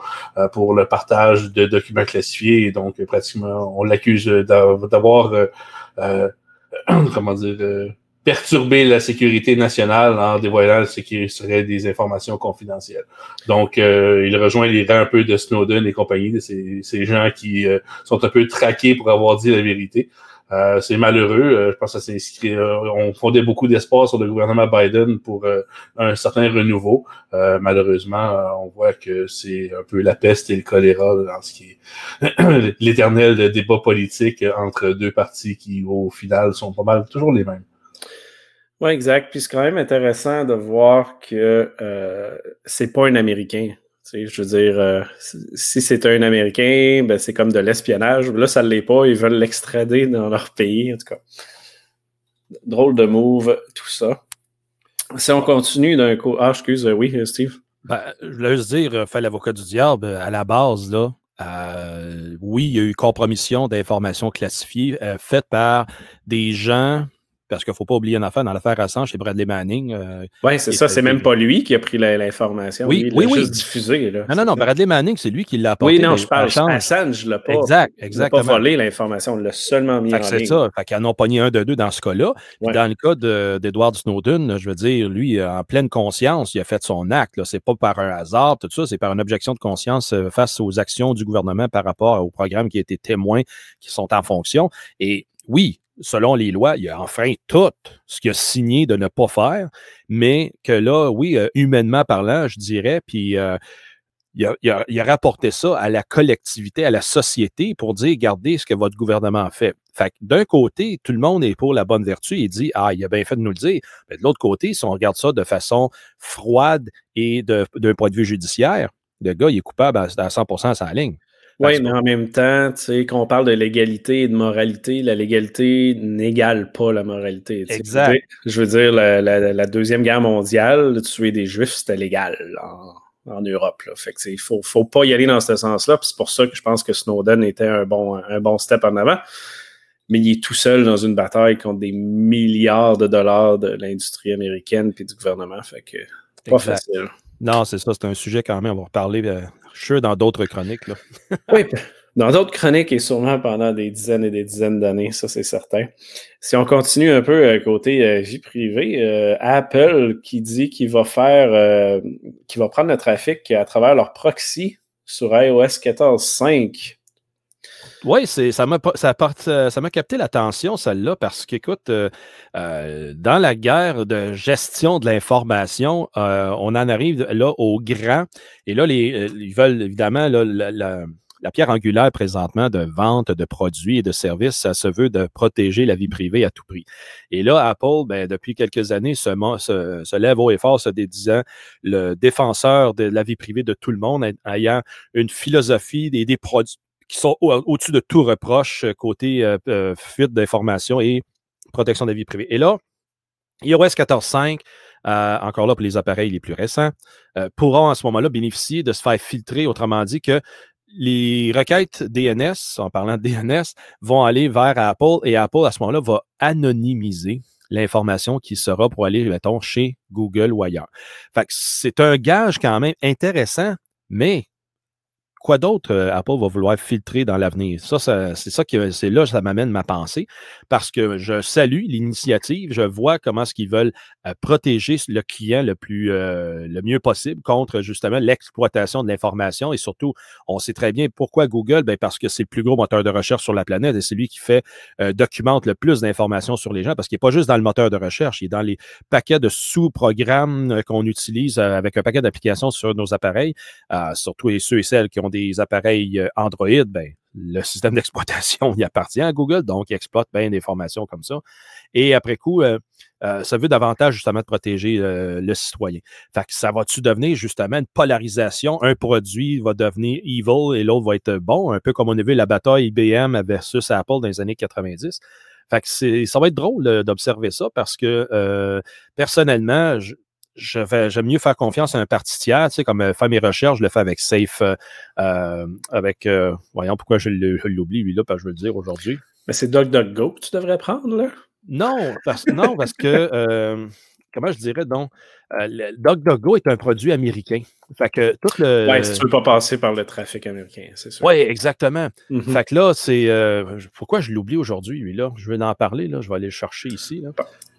pour le partage de documents classifiés. Et donc, pratiquement, on l'accuse d'avoir, comment dire, perturber la sécurité nationale en dévoilant ce qui serait des informations confidentielles. Donc, euh, il rejoint les rangs un peu de Snowden et compagnie, de ces, ces gens qui euh, sont un peu traqués pour avoir dit la vérité. Euh, c'est malheureux. je pense que ça s'inscrit. on fondait beaucoup d'espoir sur le gouvernement Biden pour un certain renouveau. malheureusement, on voit que c'est un peu la peste et le choléra dans ce qui est l'éternel débat politique entre deux partis qui, au final, sont pas mal toujours les mêmes. Oui, exact. Puis c'est quand même intéressant de voir que euh, c'est pas un Américain. Tu sais, je veux dire, euh, si c'est un Américain, ben c'est comme de l'espionnage. Là, ça ne l'est pas. Ils veulent l'extrader dans leur pays. En tout cas, drôle de move, tout ça. Si on continue d'un coup. Ah, excuse, euh, oui, Steve. Ben, je voulais juste dire, euh, fait l'avocat du diable, à la base, là, oui, il y a eu compromission d'informations classifiées faites par des gens parce qu'il ne faut pas oublier une affaire dans l'affaire Assange, c'est Bradley Manning. Euh, oui, c'est ça. C'est même pas lui qui a pris l'information. Oui, il oui, oui. juste diffusé. Là. Non, non, non. Bradley Manning, c'est lui qui l'a apporté. Oui, non, je parle. Assange ne l'a pas, exact, exactement. pas volé l'information. Il l'a seulement mis en ligne. C'est ça. Fait qu'ils en ont pogné un de deux dans ce cas-là. Dans le cas d'Edward Snowden, je veux dire, lui, en pleine conscience, il a fait son acte. Ce n'est pas par un hasard, tout ça. C'est par une objection de conscience euh, face aux actions du gouvernement par rapport au programme qui a été témoin, qui sont en fonction. Et oui, selon les lois, il a enfreint tout ce qu'il a signé de ne pas faire, mais que là, oui, euh, humainement parlant, je dirais, puis euh, il, a, rapporté ça à la collectivité, à la société pour dire, regardez ce que votre gouvernement fait. Fait d'un côté, tout le monde est pour la bonne vertu et dit, ah, il a bien fait de nous le dire. Mais de l'autre côté, si on regarde ça de façon froide et d'un point de vue judiciaire, le gars, il est coupable à, 100% à sa ligne. Oui, mais en même temps, tu sais, quand on parle de légalité et de moralité, la légalité n'égale pas la moralité. Exact. Je veux dire, la, Deuxième Guerre mondiale, tuer des Juifs, c'était légal en, Europe. Là. Fait que, il faut, faut pas y aller dans ce sens-là. c'est pour ça que je pense que Snowden était un bon, un bon step en avant. Mais il est tout seul dans une bataille contre des milliards de dollars de l'industrie américaine et du gouvernement. Fait que pas facile. Non, c'est ça, c'est un sujet quand même. On va reparler euh, je suis dans d'autres chroniques. Là. oui, dans d'autres chroniques et sûrement pendant des dizaines et des dizaines d'années, ça c'est certain. Si on continue un peu euh, côté euh, vie privée, euh, Apple qui dit qu'il va faire, qu'il va prendre le trafic à travers leur proxy sur iOS 14.5. Oui, ça m'a ça, ça m'a capté l'attention, celle-là, parce qu'écoute, euh, euh, dans la guerre de gestion de l'information, euh, on en arrive là au grand. Et là, les, ils veulent évidemment la, pierre angulaire présentement de vente de produits et de services, ça se veut de protéger la vie privée à tout prix. Et là, Apple, ben, depuis quelques années, se, se, lève haut et fort, se dédisant le défenseur de la vie privée de tout le monde, ayant une philosophie des, des produits qui sont au-dessus de tout reproche euh, côté euh, euh, fuite d'informations et protection de la vie privée. Et là, iOS 14.5, euh, encore là pour les appareils les plus récents, pourront à ce moment-là bénéficier de se faire filtrer, autrement dit que les requêtes DNS, en parlant de DNS, vont aller vers Apple et Apple à ce moment-là va anonymiser l'information qui sera pour aller, mettons, chez Google ou ailleurs. C'est un gage quand même intéressant, mais quoi d'autre euh, Apple va vouloir filtrer dans l'avenir? Ça, c'est ça que c'est là que ça m'amène ma pensée parce que je salue l'initiative, je vois comment est-ce qu'ils veulent euh, protéger le client le plus euh, le mieux possible contre justement l'exploitation de l'information et surtout, on sait très bien pourquoi Google, ben parce que c'est le plus gros moteur de recherche sur la planète et c'est lui qui fait documente le plus d'informations sur les gens parce qu'il n'est pas juste dans le moteur de recherche, il est dans les paquets de sous-programmes qu'on utilise avec un paquet d'applications sur nos appareils, surtout et ceux et celles qui ont des appareils euh, Android, ben, le système d'exploitation y appartient à Google, donc il exploite bien des formations comme ça. Et après coup, euh, euh, ça veut davantage justement de protéger le citoyen. Fait que ça va-tu devenir justement une polarisation? Un produit va devenir evil et l'autre va être bon, un peu comme on a vu la bataille IBM versus Apple dans les années 90. Fait que ça va être drôle d'observer ça parce que personnellement, je, j'aime mieux faire confiance à un parti tiers, tu sais, comme euh, faire mes recherches, je le fais avec Safe, euh, euh, avec, voyons pourquoi je l'oublie, lui, là, parce que je veux le dire aujourd'hui. Mais c'est DuckDuckGo que tu devrais prendre, là? Non, parce, non, parce que, comment je dirais, donc, DuckDuckGo est un produit américain. Fait que tout le. Ouais, si tu veux pas passer par le trafic américain, c'est sûr. Oui, exactement. Mm-hmm. Fait que là, c'est. pourquoi je l'oublie aujourd'hui, lui, là? Je vais en parler, là. Je vais aller le chercher ici. Là.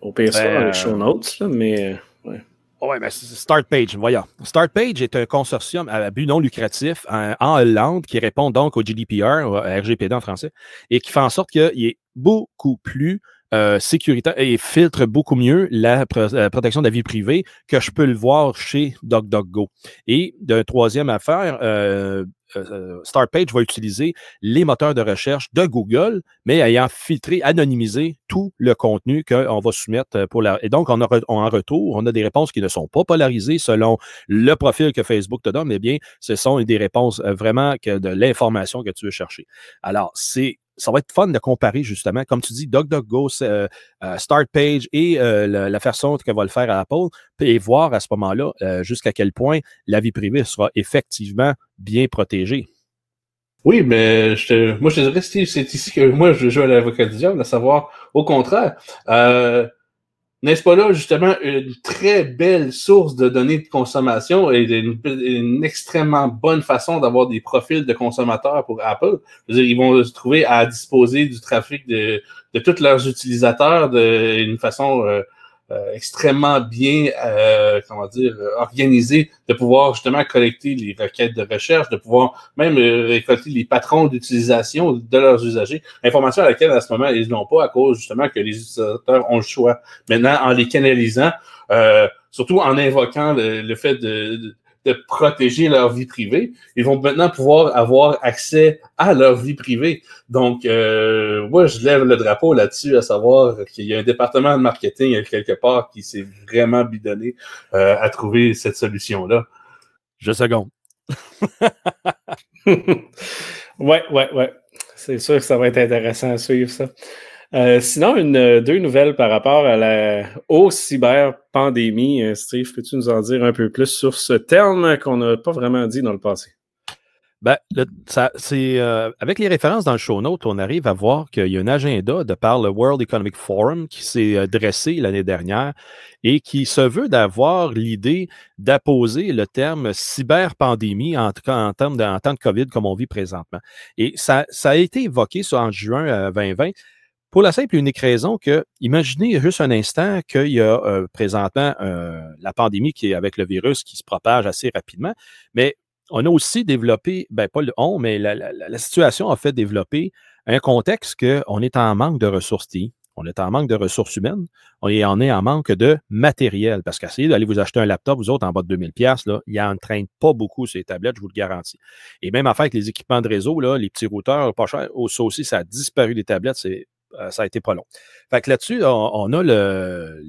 Au pire, ça, dans les show notes, là, mais. Ouais. Oui, mais Start Page, voyons. Start Page est un consortium à but non lucratif en, Hollande qui répond donc au GDPR, au RGPD en français, et qui fait en sorte qu'il est beaucoup plus euh, sécuritaire et filtre beaucoup mieux la, euh, protection de la vie privée que je peux le voir chez DocDocGo. Et d'une troisième affaire, euh, euh, StartPage va utiliser les moteurs de recherche de Google, mais ayant filtré, anonymisé tout le contenu qu'on va soumettre euh, pour la. Et donc, on a, en retour, on a des réponses qui ne sont pas polarisées selon le profil que Facebook te donne, mais bien, ce sont des réponses euh, vraiment que de l'information que tu veux chercher. Alors, c'est ça va être fun de comparer justement, comme tu dis, DuckDuckGo, euh, euh, StartPage et euh, la, façon que va le faire à Apple, et voir à ce moment-là jusqu'à quel point la vie privée sera effectivement bien protégée. Oui, mais je moi je dirais c'est ici que moi je joue à l'avocat du diable, à savoir au contraire. N'est-ce pas là, justement, une très belle source de données de consommation et une, extrêmement bonne façon d'avoir des profils de consommateurs pour Apple? ils vont se trouver à disposer du trafic de, de tous leurs utilisateurs d'une façon euh, euh, extrêmement bien, euh, comment dire, organisée, de pouvoir justement collecter les requêtes de recherche, de pouvoir même récolter les patrons d'utilisation de leurs usagers, information à laquelle à ce moment ils n'ont pas à cause justement que les utilisateurs ont le choix. Maintenant, en les canalisant, surtout en invoquant le, fait de de protéger leur vie privée. Ils vont maintenant pouvoir avoir accès à leur vie privée. Donc, euh, moi, je lève le drapeau là-dessus, à savoir qu'il y a un département de marketing quelque part qui s'est vraiment bidonné euh, à trouver cette solution-là. Je seconde. ouais, ouais, ouais. C'est sûr que ça va être intéressant à suivre ça. Euh, sinon, euh, deux nouvelles par rapport à la au cyber-pandémie. Euh, Steve, peux-tu nous en dire un peu plus sur ce terme qu'on n'a pas vraiment dit dans le passé? Ben, c'est, avec les références dans le show note, on arrive à voir qu'il y a un agenda de par le World Economic Forum qui s'est dressé l'année dernière et qui se veut d'avoir l'idée d'apposer le terme cyberpandémie en, en, termes de, temps de COVID comme on vit présentement. Et ça, ça a été évoqué en juin 2020 pour la simple et unique raison que, imaginez juste un instant qu'il y a euh, présentement euh, la pandémie qui est avec le virus qui se propage assez rapidement, mais on a aussi développé, ben pas le on, mais la, situation a fait développer un contexte qu'on est en manque de ressources TI, on est en manque de ressources humaines, on est, en manque de matériel. Parce qu'essayer d'aller vous acheter un laptop, vous autres, en bas de 2000$, là, il train pas beaucoup ces tablettes, je vous le garantis. Et même affaire avec les équipements de réseau, là, les petits routeurs, pas cher, ça aussi, ça a disparu des tablettes, c'est ça a été pas long. Fait que là-dessus, on, a le,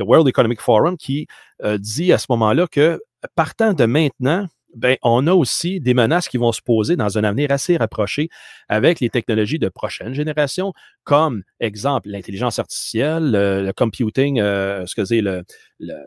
World Economic Forum qui euh, dit à ce moment-là que partant de maintenant, ben, on a aussi des menaces qui vont se poser dans un avenir assez rapproché avec les technologies de prochaine génération, comme, exemple, l'intelligence artificielle, le, computing, euh, c'est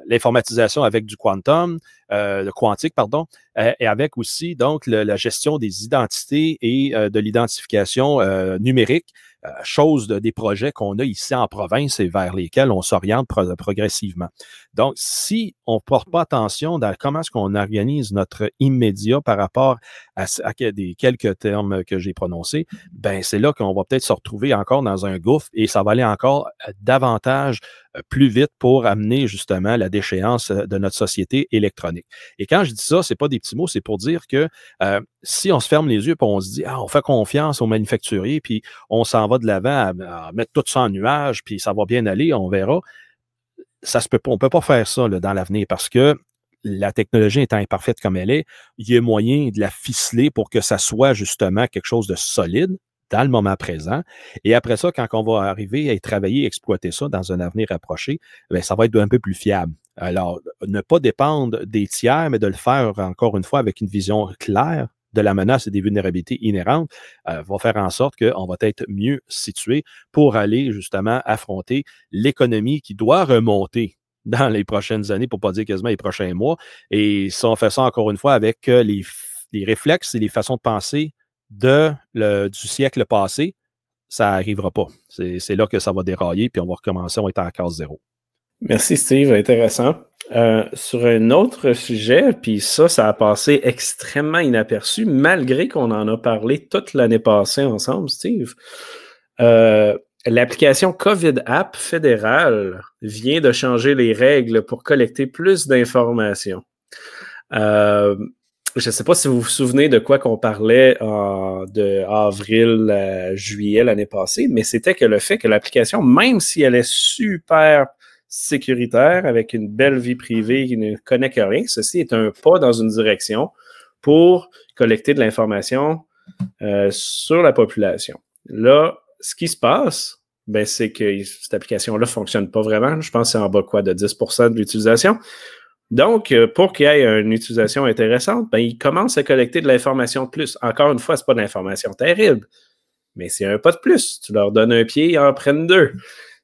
l'informatisation avec du quantum, euh, le quantique, pardon, euh, et avec aussi, donc, la gestion des identités et de l'identification numérique euh, chose de, des projets qu'on a ici en province et vers lesquels on s'oriente progressivement. Donc, si on ne porte pas attention dans comment est-ce qu'on organise notre immédiat par rapport à, des quelques termes que j'ai prononcés, ben c'est là qu'on va peut-être se retrouver encore dans un gouffre et ça va aller encore euh, davantage euh, plus vite pour amener justement la déchéance de notre société électronique. Et quand je dis ça, c'est pas des petits mots, c'est pour dire que si on se ferme les yeux et on se dit, ah, on fait confiance aux manufacturiers, puis on s'en va de l'avant à, mettre tout ça en nuage, puis ça va bien aller, on verra. Ça se peut pas, on peut pas faire ça dans l'avenir parce que la technologie étant imparfaite comme elle est, il y a moyen de la ficeler pour que ça soit justement quelque chose de solide dans le moment présent. Et après ça, quand on va arriver à y travailler, exploiter ça dans un avenir approché, bien, ça va être un peu plus fiable. Alors, ne pas dépendre des tiers, mais de le faire encore une fois avec une vision claire de la menace et des vulnérabilités inhérentes euh, va faire en sorte qu'on va être mieux situé pour aller justement affronter l'économie qui doit remonter dans les prochaines années, pour pas dire quasiment les prochains mois. Et si on fait ça encore une fois avec euh, les, réflexes et les façons de penser de, du siècle passé, ça n'arrivera pas. C'est là que ça va dérailler, puis on va recommencer, on va être à case zéro. Merci Steve, intéressant. Euh, sur un autre sujet, puis ça, ça a passé extrêmement inaperçu, malgré qu'on en a parlé toute l'année passée ensemble, Steve. Euh, l'application COVID App fédérale vient de changer les règles pour collecter plus d'informations. Euh, je ne sais pas si vous vous souvenez de quoi qu'on parlait de avril à juillet l'année passée, mais c'était que le fait que l'application, même si elle est super sécuritaire, avec une belle vie privée qui ne connaît que rien. Ceci est un pas dans une direction pour collecter de l'information euh, sur la population. Là, ce qui se passe, ben, c'est que cette application-là ne fonctionne pas vraiment. Je pense que c'est en bas quoi? De 10 de l'utilisation. Donc, euh, pour qu'il y ait une utilisation intéressante, ben, il commence à collecter de l'information de plus. Encore une fois, ce n'est pas de l'information terrible, mais c'est un pas de plus. Tu leur donnes un pied, ils en prennent deux.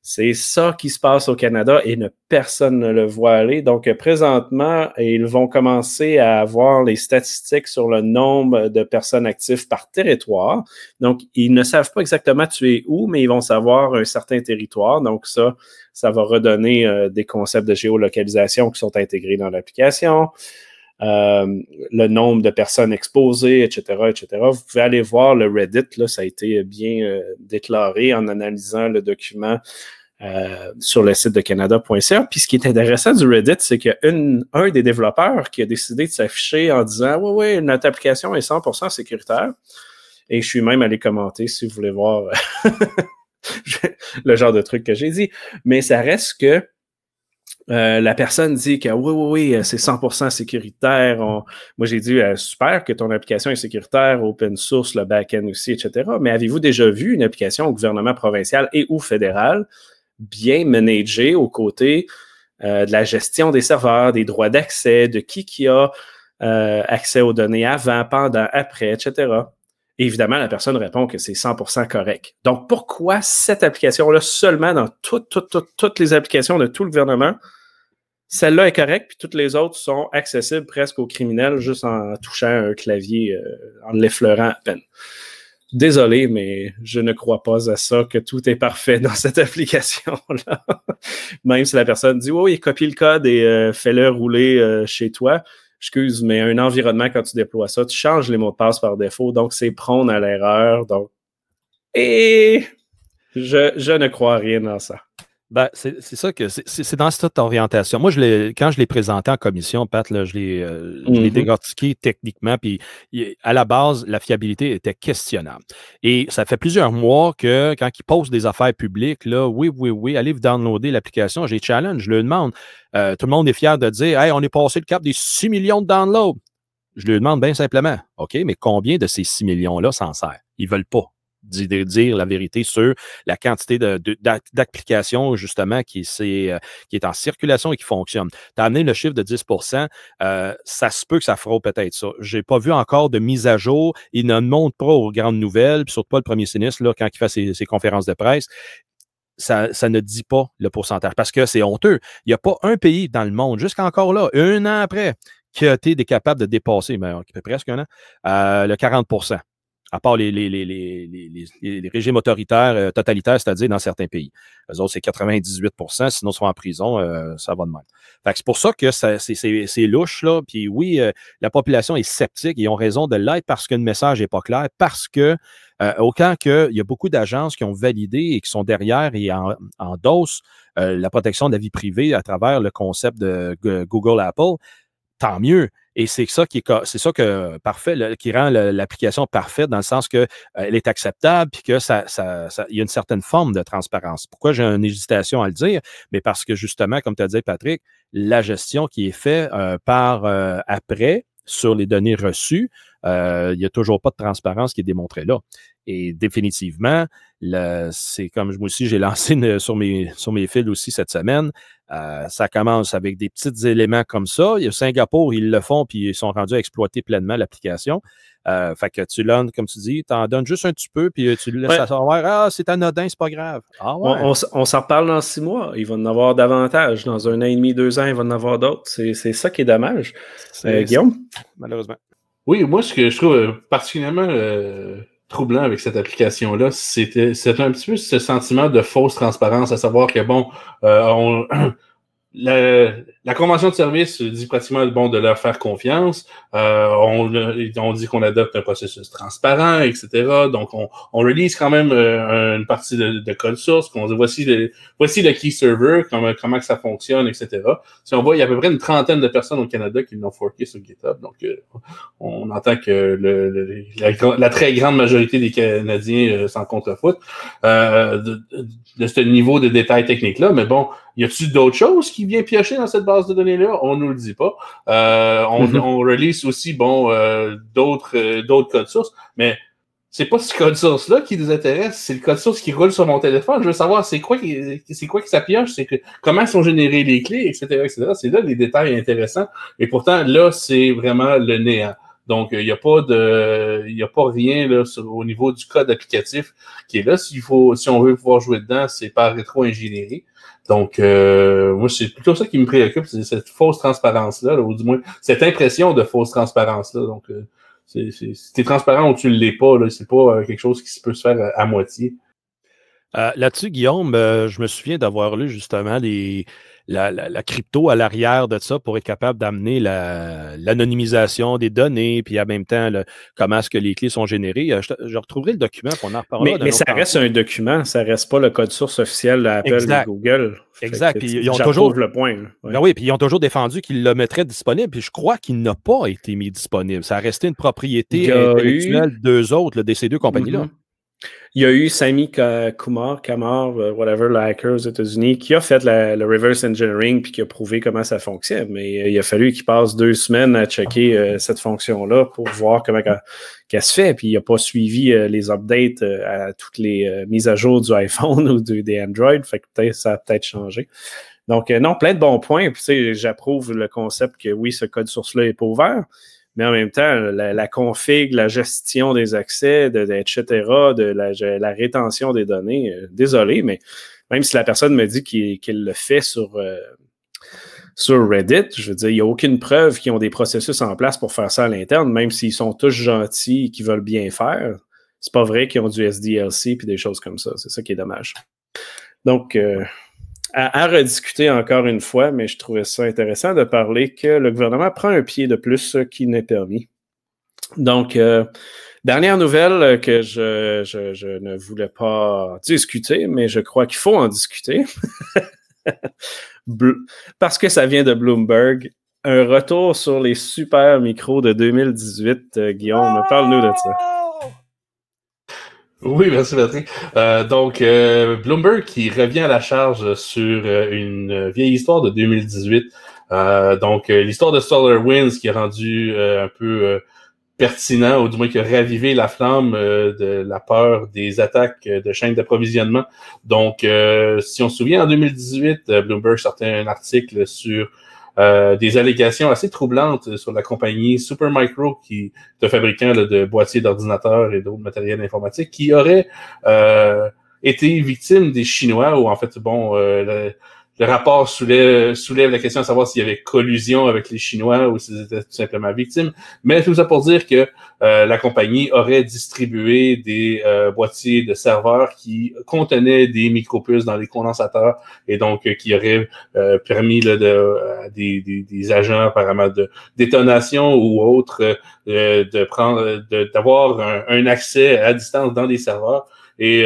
C'est ça qui se passe au Canada et ne, personne ne le voit aller. Donc, présentement, ils vont commencer à avoir les statistiques sur le nombre de personnes actives par territoire. Donc, ils ne savent pas exactement tu es où, mais ils vont savoir un certain territoire. Donc, ça, ça va redonner euh, des concepts de géolocalisation qui sont intégrés dans l'application. Euh, le nombre de personnes exposées, etc., etc. Vous pouvez aller voir le Reddit, là, ça a été bien euh, déclaré en analysant le document euh, sur le site de canada.ca. Puis ce qui est intéressant du Reddit, c'est qu'il y a un des développeurs qui a décidé de s'afficher en disant Oui, oui, notre application est 100% sécuritaire. Et je suis même allé commenter si vous voulez voir le genre de truc que j'ai dit. Mais ça reste que euh, la personne dit que oui, oui, oui, c'est 100% sécuritaire. moi, j'ai dit euh, super que ton application est sécuritaire, open source, le back-end aussi, etc. Mais avez-vous déjà vu une application au gouvernement provincial et ou fédéral bien managé aux côtés euh, de la gestion des serveurs, des droits d'accès, de qui qui a euh, accès aux données avant, pendant, après, etc. évidemment, la personne répond que c'est 100% correct. Donc, pourquoi cette application-là seulement dans toutes les applications de tout le gouvernement, celle-là est correcte, puis toutes les autres sont accessibles presque aux criminels juste en touchant un clavier, euh, en l'effleurant à peine. Désolé, mais je ne crois pas à ça, que tout est parfait dans cette application-là. Même si la personne dit, oui, copie le code et euh, fais-le rouler euh, chez toi. Excuse, mais un environnement, quand tu déploies ça, tu changes les mots de passe par défaut, donc c'est prône à l'erreur. Donc, et je, je ne crois rien dans ça. Ben, c'est ça que c'est dans cette orientation. Moi, je quand je l'ai présenté en commission, Pat, là, je l'ai euh, mm-hmm. décortiqué techniquement, puis à la base, la fiabilité était questionnable. Et ça fait plusieurs mois que quand ils posent des affaires publiques, là, oui, oui, oui, allez vous downloader l'application, j'ai challenge, je le demande. Euh, tout le monde est fier de dire Hey, on est passé le cap des 6 millions de downloads. Je lui demande bien simplement OK, mais combien de ces 6 millions-là s'en sert? Ils ne veulent pas dire la vérité sur la quantité d'applications, justement, qui, est, euh, qui est en circulation et qui fonctionne. Tu as amené le chiffre de 10% euh, ça se peut que ça fera peut-être ça. Je n'ai pas vu encore de mise à jour. Il ne montre pas aux grandes nouvelles, surtout pas le premier sinistre, là, quand il fait ses, conférences de presse. Ça, ne dit pas le pourcentage parce que c'est honteux. Il n'y a pas un pays dans le monde, jusqu'encore là, un an après, qui a été capable de dépasser, mais presque un an, euh, le 40 à part les, régimes autoritaires, euh, totalitaires, c'est-à-dire dans certains pays. Eux autres, c'est 98% sinon ils sont en prison, euh, ça va de même. c'est pour ça que c'est louche, là. Puis oui, euh, la population est sceptique, ils ont raison de l'être parce que le message n'est pas clair, parce que autant qu'il y a beaucoup d'agences qui ont validé et qui sont derrière et en, endossent la protection de la vie privée à travers le concept de Google Apple, tant mieux. Et c'est ça qui est, c'est ça que parfait, qui rend l'application parfaite dans le sens qu'elle euh, est acceptable puis que ça, ça, il y a une certaine forme de transparence. Pourquoi j'ai une hésitation à le dire? Mais parce que justement, comme tu as dit, Patrick, la gestion qui est faite euh, par euh, après sur les données reçues, il n'y a toujours pas de transparence qui est démontrée là. Et définitivement, c'est comme moi aussi, j'ai lancé sur, mes, sur mes fils aussi cette semaine. Euh, ça commence avec des petits éléments comme ça. Il y a Singapour, ils le font, puis ils sont rendus à exploiter pleinement l'application. Euh, fait que tu l'as, comme tu dis, tu en donnes juste un petit peu, puis tu le laisses savoir, ah, c'est anodin, c'est pas grave. Ah, ouais. On, on, s'en reparle dans six mois. Il va en avoir davantage. Dans un an et demi, deux ans, il va en avoir d'autres. C'est ça qui est dommage. Euh, Guillaume? Malheureusement. Oui, moi, ce que je trouve particulièrement troublant avec cette application-là, c'était un petit peu ce sentiment de fausse transparence, à savoir que bon, euh, on, la, la, convention de service dit pratiquement bon de leur faire confiance. Euh, on, on, dit qu'on adopte un processus transparent, etc. Donc, on, on release quand même euh, une partie de, de, code source. Qu'on dit voici le, voici le key server, comment, ça fonctionne, etc. Si on voit, il y a à peu près une trentaine de personnes au Canada qui l'ont forké sur GitHub. Donc, euh, on entend que le, la, très grande majorité des Canadiens euh, s'en contrefoutent euh, de, de, ce niveau de détail technique-là. Mais bon, y a-t-il d'autres choses qui viennent piocher dans cette base de données-là? On nous le dit pas. Euh, on, mm-hmm. on, release aussi, bon, euh, d'autres, euh, d'autres codes sources, mais c'est pas ce code source-là qui nous intéresse, c'est le code source qui roule sur mon téléphone. Je veux savoir c'est quoi qui, c'est quoi qui s'appuie, c'est que, comment sont générées les clés, etc., etc. C'est là les détails intéressants. Et pourtant, là, c'est vraiment le néant. Donc, il n'y a pas de, il a pas rien là, au niveau du code applicatif qui est là. S'il faut, si on veut pouvoir jouer dedans, c'est par rétro-ingénierie. Donc, euh, moi, c'est plutôt ça qui me préoccupe, c'est cette fausse transparence-là, ou du moins cette impression de fausse transparence-là. Donc, euh, c'est, c'est, transparent ou tu ne l'es pas, là, c'est pas euh, quelque chose qui peut se faire à, moitié. là-dessus, Guillaume, je me souviens d'avoir lu justement les, la, crypto à l'arrière de ça pour être capable d'amener l'anonymisation des données, puis en même temps, comment est-ce que les clés sont générées. Euh, je, retrouverai le document pour en reparler. Mais, mais ça reste un document, ça reste pas le code source officiel d'Apple ou Google. Exact. Puis ils ont toujours le point. Ben oui, puis ils ont toujours défendu qu'ils le mettraient disponible. Puis je crois qu'il n'a pas été mis disponible. Ça a resté une propriété intellectuelle d'eux autres, de ces deux compagnies-là. Mm-hmm. Il y a eu Sami Kumar, Kamar, euh, whatever, le hacker aux États-Unis, qui a fait le reverse engineering puis qui a prouvé comment ça fonctionne. Mais euh, il a fallu qu'il passe deux semaines à checker euh, cette fonction-là pour voir comment qu'elle se fait. Puis il n'a pas suivi les updates à toutes les mises à jour du iPhone ou des Android. Fait que peut-être ça a peut-être changé. Donc, non, plein de bons points. Puis, j'approuve le concept que oui, ce code source-là n'est pas ouvert mais en même temps, la, config, la gestion des accès, etc., de la, rétention des données, euh, désolé, mais même si la personne me dit qu'il le fait sur, euh, sur Reddit, je veux dire, il n'y a aucune preuve qu'ils ont des processus en place pour faire ça à l'interne, même s'ils sont tous gentils et qu'ils veulent bien faire. C'est pas vrai qu'ils ont du SDLC et des choses comme ça. C'est ça qui est dommage. Donc, euh, à, rediscuter encore une fois, mais je trouvais ça intéressant de parler que le gouvernement prend un pied de plus qui n'est permis. Donc, euh, dernière nouvelle que je, je, ne voulais pas discuter, mais je crois qu'il faut en discuter. Parce que ça vient de Bloomberg. Un retour sur les super micros de 2018. Euh, Guillaume, parle-nous de ça. Oui, merci Patrick. Euh, donc, euh, Bloomberg qui revient à la charge sur euh, une vieille histoire de 2018. donc, l'histoire de SolarWinds qui est rendue un peu pertinent, ou du moins qui a ravivé la flamme de la peur des attaques de chaînes d'approvisionnement. Donc, si on se souvient, en 2018, Bloomberg sortait un article sur des allégations assez troublantes sur la compagnie Supermicro, qui est un fabricant de boîtiers d'ordinateurs et d'autres matériels informatiques, qui aurait été victime des Chinois, ou en fait, bon, le rapport soulève, soulève la question de savoir s'il y avait collusion avec les Chinois ou s'ils étaient tout simplement victimes. Mais tout ça pour dire que euh, la compagnie aurait distribué des euh, boîtiers de serveurs qui contenaient des micropuces dans les condensateurs et donc euh, qui auraient permis là, de, des, des, des, agents apparemment de détonation ou autres de prendre d'avoir un, un, accès à distance dans des serveurs. Et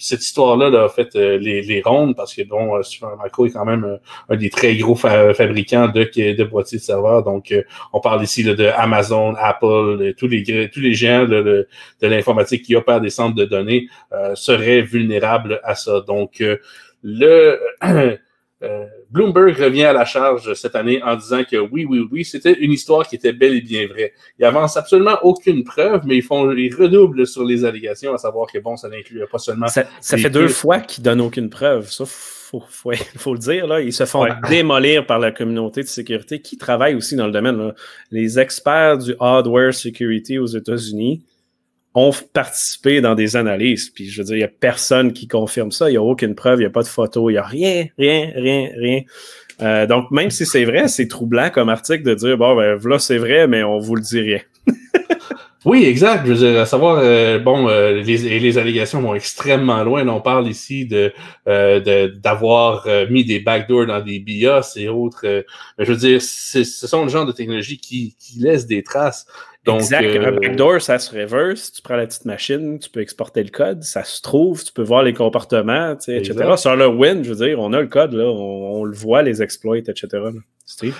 cette histoire-là a fait euh, les, les, rondes parce que bon, euh, Supermicro est quand même euh, un des très gros fabricants de, de boîtiers de serveurs. Donc, on parle ici là, de Amazon, Apple, tous les tous les géants de, de l'informatique qui opèrent des centres de données seraient vulnérables à ça. Donc, le Bloomberg revient à la charge cette année en disant que oui, oui, oui, c'était une histoire qui était bel et bien vraie. Il avance absolument aucune preuve, mais ils font, ils redoublent sur les allégations, à savoir que bon, ça n'inclut pas seulement. Ça, fait deux fois qu'ils donnent aucune preuve. Ça, faut, faut, le dire, là. Ils se font démolir par la communauté de sécurité qui travaille aussi dans le domaine. Les experts du hardware security aux États-Unis ont participé dans des analyses. Puis je veux dire, il n'y a personne qui confirme ça. Il n'y a aucune preuve, il n'y a pas de photo, il n'y a rien, rien, rien, rien. Euh, donc, même si c'est vrai, c'est troublant comme article de dire bon, ben là, c'est vrai, mais on vous le dit rien. oui, exact. Je veux dire, à savoir, euh, bon, euh, les, allégations vont extrêmement loin. On parle ici d'avoir mis des backdoors dans des BIOS et autres. je veux dire, ce sont le genre de technologies qui laissent des traces. Donc, exact. Un euh, backdoor, ça se reverse. Tu prends la petite machine, tu peux exporter le code, ça se trouve, tu peux voir les comportements, etc. Sur le Win, je veux dire, on a le code, là, on, le voit, les exploits, etc. Steve?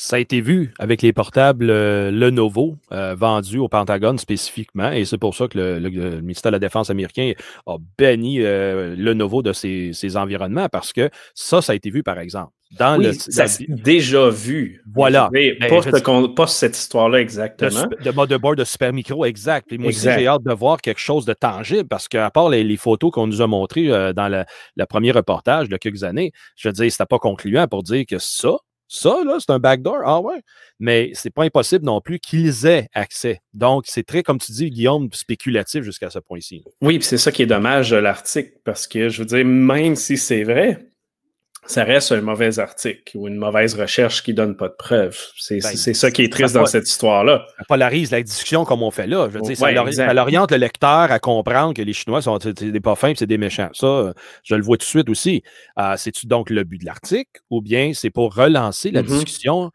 Ça a été vu avec les portables euh, Lenovo euh, vendus au Pentagone spécifiquement, et c'est pour ça que le, ministère de la Défense américain a banni euh, Lenovo de ses, environnements, parce que ça, ça a été vu, par exemple. Dans le, ça déjà vu. Voilà. Mais, ben, pas, cette histoire-là exactement. De, mode de Super Micro, exact. Et moi aussi, j'ai hâte de voir quelque chose de tangible parce qu'à part les, photos qu'on nous a montrées dans le, premier reportage de quelques années, je veux dire, c'était pas concluant pour dire que ça, ça, là, c'est un backdoor. Ah ouais. Mais c'est pas impossible non plus qu'ils aient accès. Donc, c'est très, comme tu dis, Guillaume, spéculatif jusqu'à ce point-ci. Oui, c'est ça qui est dommage de l'article, parce que je veux dire, même si c'est vrai, ça reste un mauvais article ou une mauvaise recherche qui donne pas de preuves. C'est ben, ça qui est triste dans cette histoire-là. Ça polarise la discussion comme on fait là. Je veux dire, ça, oriente le lecteur à comprendre que les Chinois sont des pas fins c'est des méchants. Ça, je le vois tout de suite aussi. Euh, C'est-tu donc le but de l'article ou bien c'est pour relancer la mm-hmm. discussion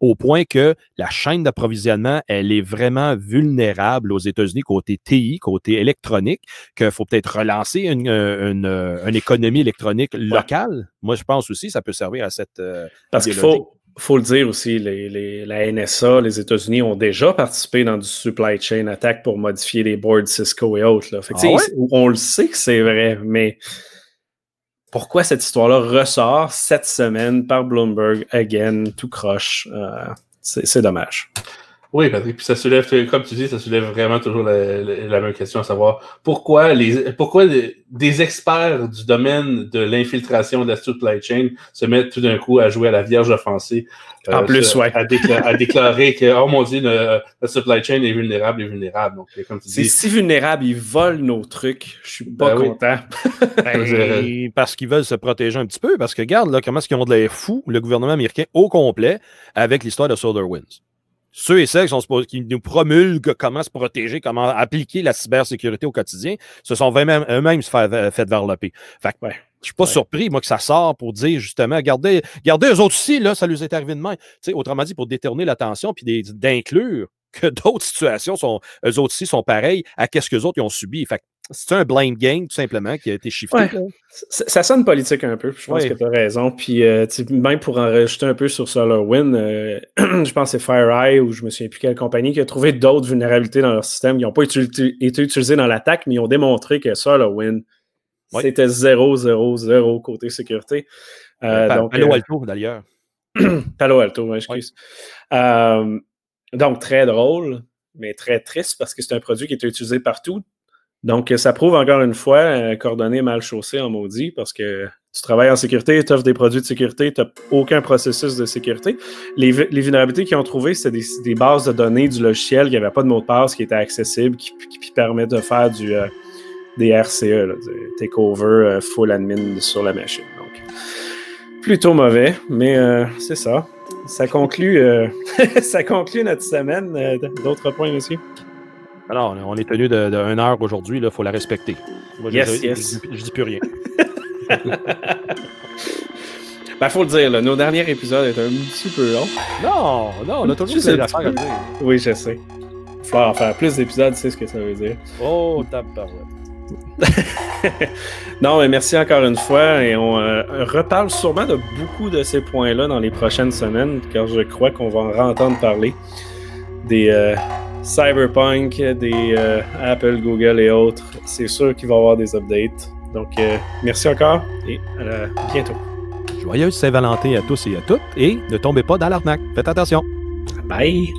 au point que la chaîne d'approvisionnement, elle est vraiment vulnérable aux États-Unis côté TI, côté électronique, qu'il faut peut-être relancer une, une, économie électronique locale. Moi, je pense aussi que ça peut servir à cette. Euh, Parce qu'il faut, faut le dire aussi, les, les, la NSA, les États-Unis ont déjà participé dans du supply chain attack pour modifier les boards Cisco et autres. Là. Fait ah On le sait que c'est vrai, mais pourquoi cette histoire-là ressort cette semaine par Bloomberg, again, tout croche. Euh, c'est dommage. Oui, Patrick, puis ça soulève, comme tu dis, ça soulève vraiment toujours la, même question, à savoir pourquoi les pourquoi des experts du domaine de l'infiltration de la supply chain se mettent tout d'un coup à jouer à la vierge offensée. Euh, en plus, ouais. À, déclarer que, oh mon dieu, la supply chain est vulnérable, est vulnérable. Donc, comme tu C'est si vulnérable, ils volent nos trucs. Je suis pas ben content. Ben, parce qu'ils veulent se protéger un petit peu, parce que regarde, là, comment est-ce qu'ils ont de l'air fou, le gouvernement américain au complet, avec l'histoire de SolarWinds ceux et celles qui, nous promulguent comment se protéger, comment appliquer la cybersécurité au quotidien, se sont eux-mêmes fait, fait varloper. Fait que, ouais. Je suis pas surpris, moi, que ça sort pour dire justement, regardez, regardez eux autres aussi, là, ça lui est arrivé de main. autrement dit, pour détourner l'attention puis d'inclure que d'autres situations sont, eux autres aussi sont pareilles à qu'est-ce que les autres ont subi. Fait c'est un blind game, tout simplement, qui a été chiffré. Ça, sonne politique un peu, je pense que tu as raison. Puis, euh, même pour en rajouter un peu sur SolarWind, euh, je pense que c'est FireEye ou je me souviens plus quelle compagnie qui a trouvé d'autres vulnérabilités dans leur système qui n'ont pas été, utilisées dans l'attaque, mais ils ont démontré que SolarWind, c'était 0, 0, 0 côté sécurité. Euh, donc, Palo Alto, d'ailleurs. Palo Alto, excuse. Donc, très drôle, mais très triste parce que c'est un produit qui est utilisé partout. Donc, ça prouve encore une fois, euh, coordonnées mal chaussées en maudit, parce que tu travailles en sécurité, tu offres des produits de sécurité, tu n'as aucun processus de sécurité. Les, vulnérabilités qu'ils ont trouvées, c'est des, bases de données du logiciel qui n'avaient pas de mot de passe, qui étaient accessibles, qui, permettent de faire du, euh, des RCE, là, takeover euh, full admin sur la machine. Donc, plutôt mauvais, mais euh, c'est ça. Ça conclut, ça conclut notre semaine. D'autres points, monsieur? Alors, on est tenu de, de 1 heure aujourd'hui, il faut la respecter. Moi, yes, je, yes. Je, je, dis plus rien. Ben, faut le dire, là, nos derniers épisodes étaient un petit peu longs. Non, non, on a toujours des affaires à dire. Oui, je sais. Il faut en faire plus d'épisodes, tu sais ce que ça veut dire. Oh, tabarouette. non, mais merci encore une fois et on euh, reparle sûrement de beaucoup de ces points-là dans les prochaines semaines, car je crois qu'on va en entendre parler des euh, Cyberpunk, des euh, Apple, Google et autres. C'est sûr qu'il va y avoir des updates. Donc, euh, merci encore et à bientôt. Joyeuse Saint-Valentin à tous et à toutes et ne tombez pas dans l'arnaque. Faites attention. Bye.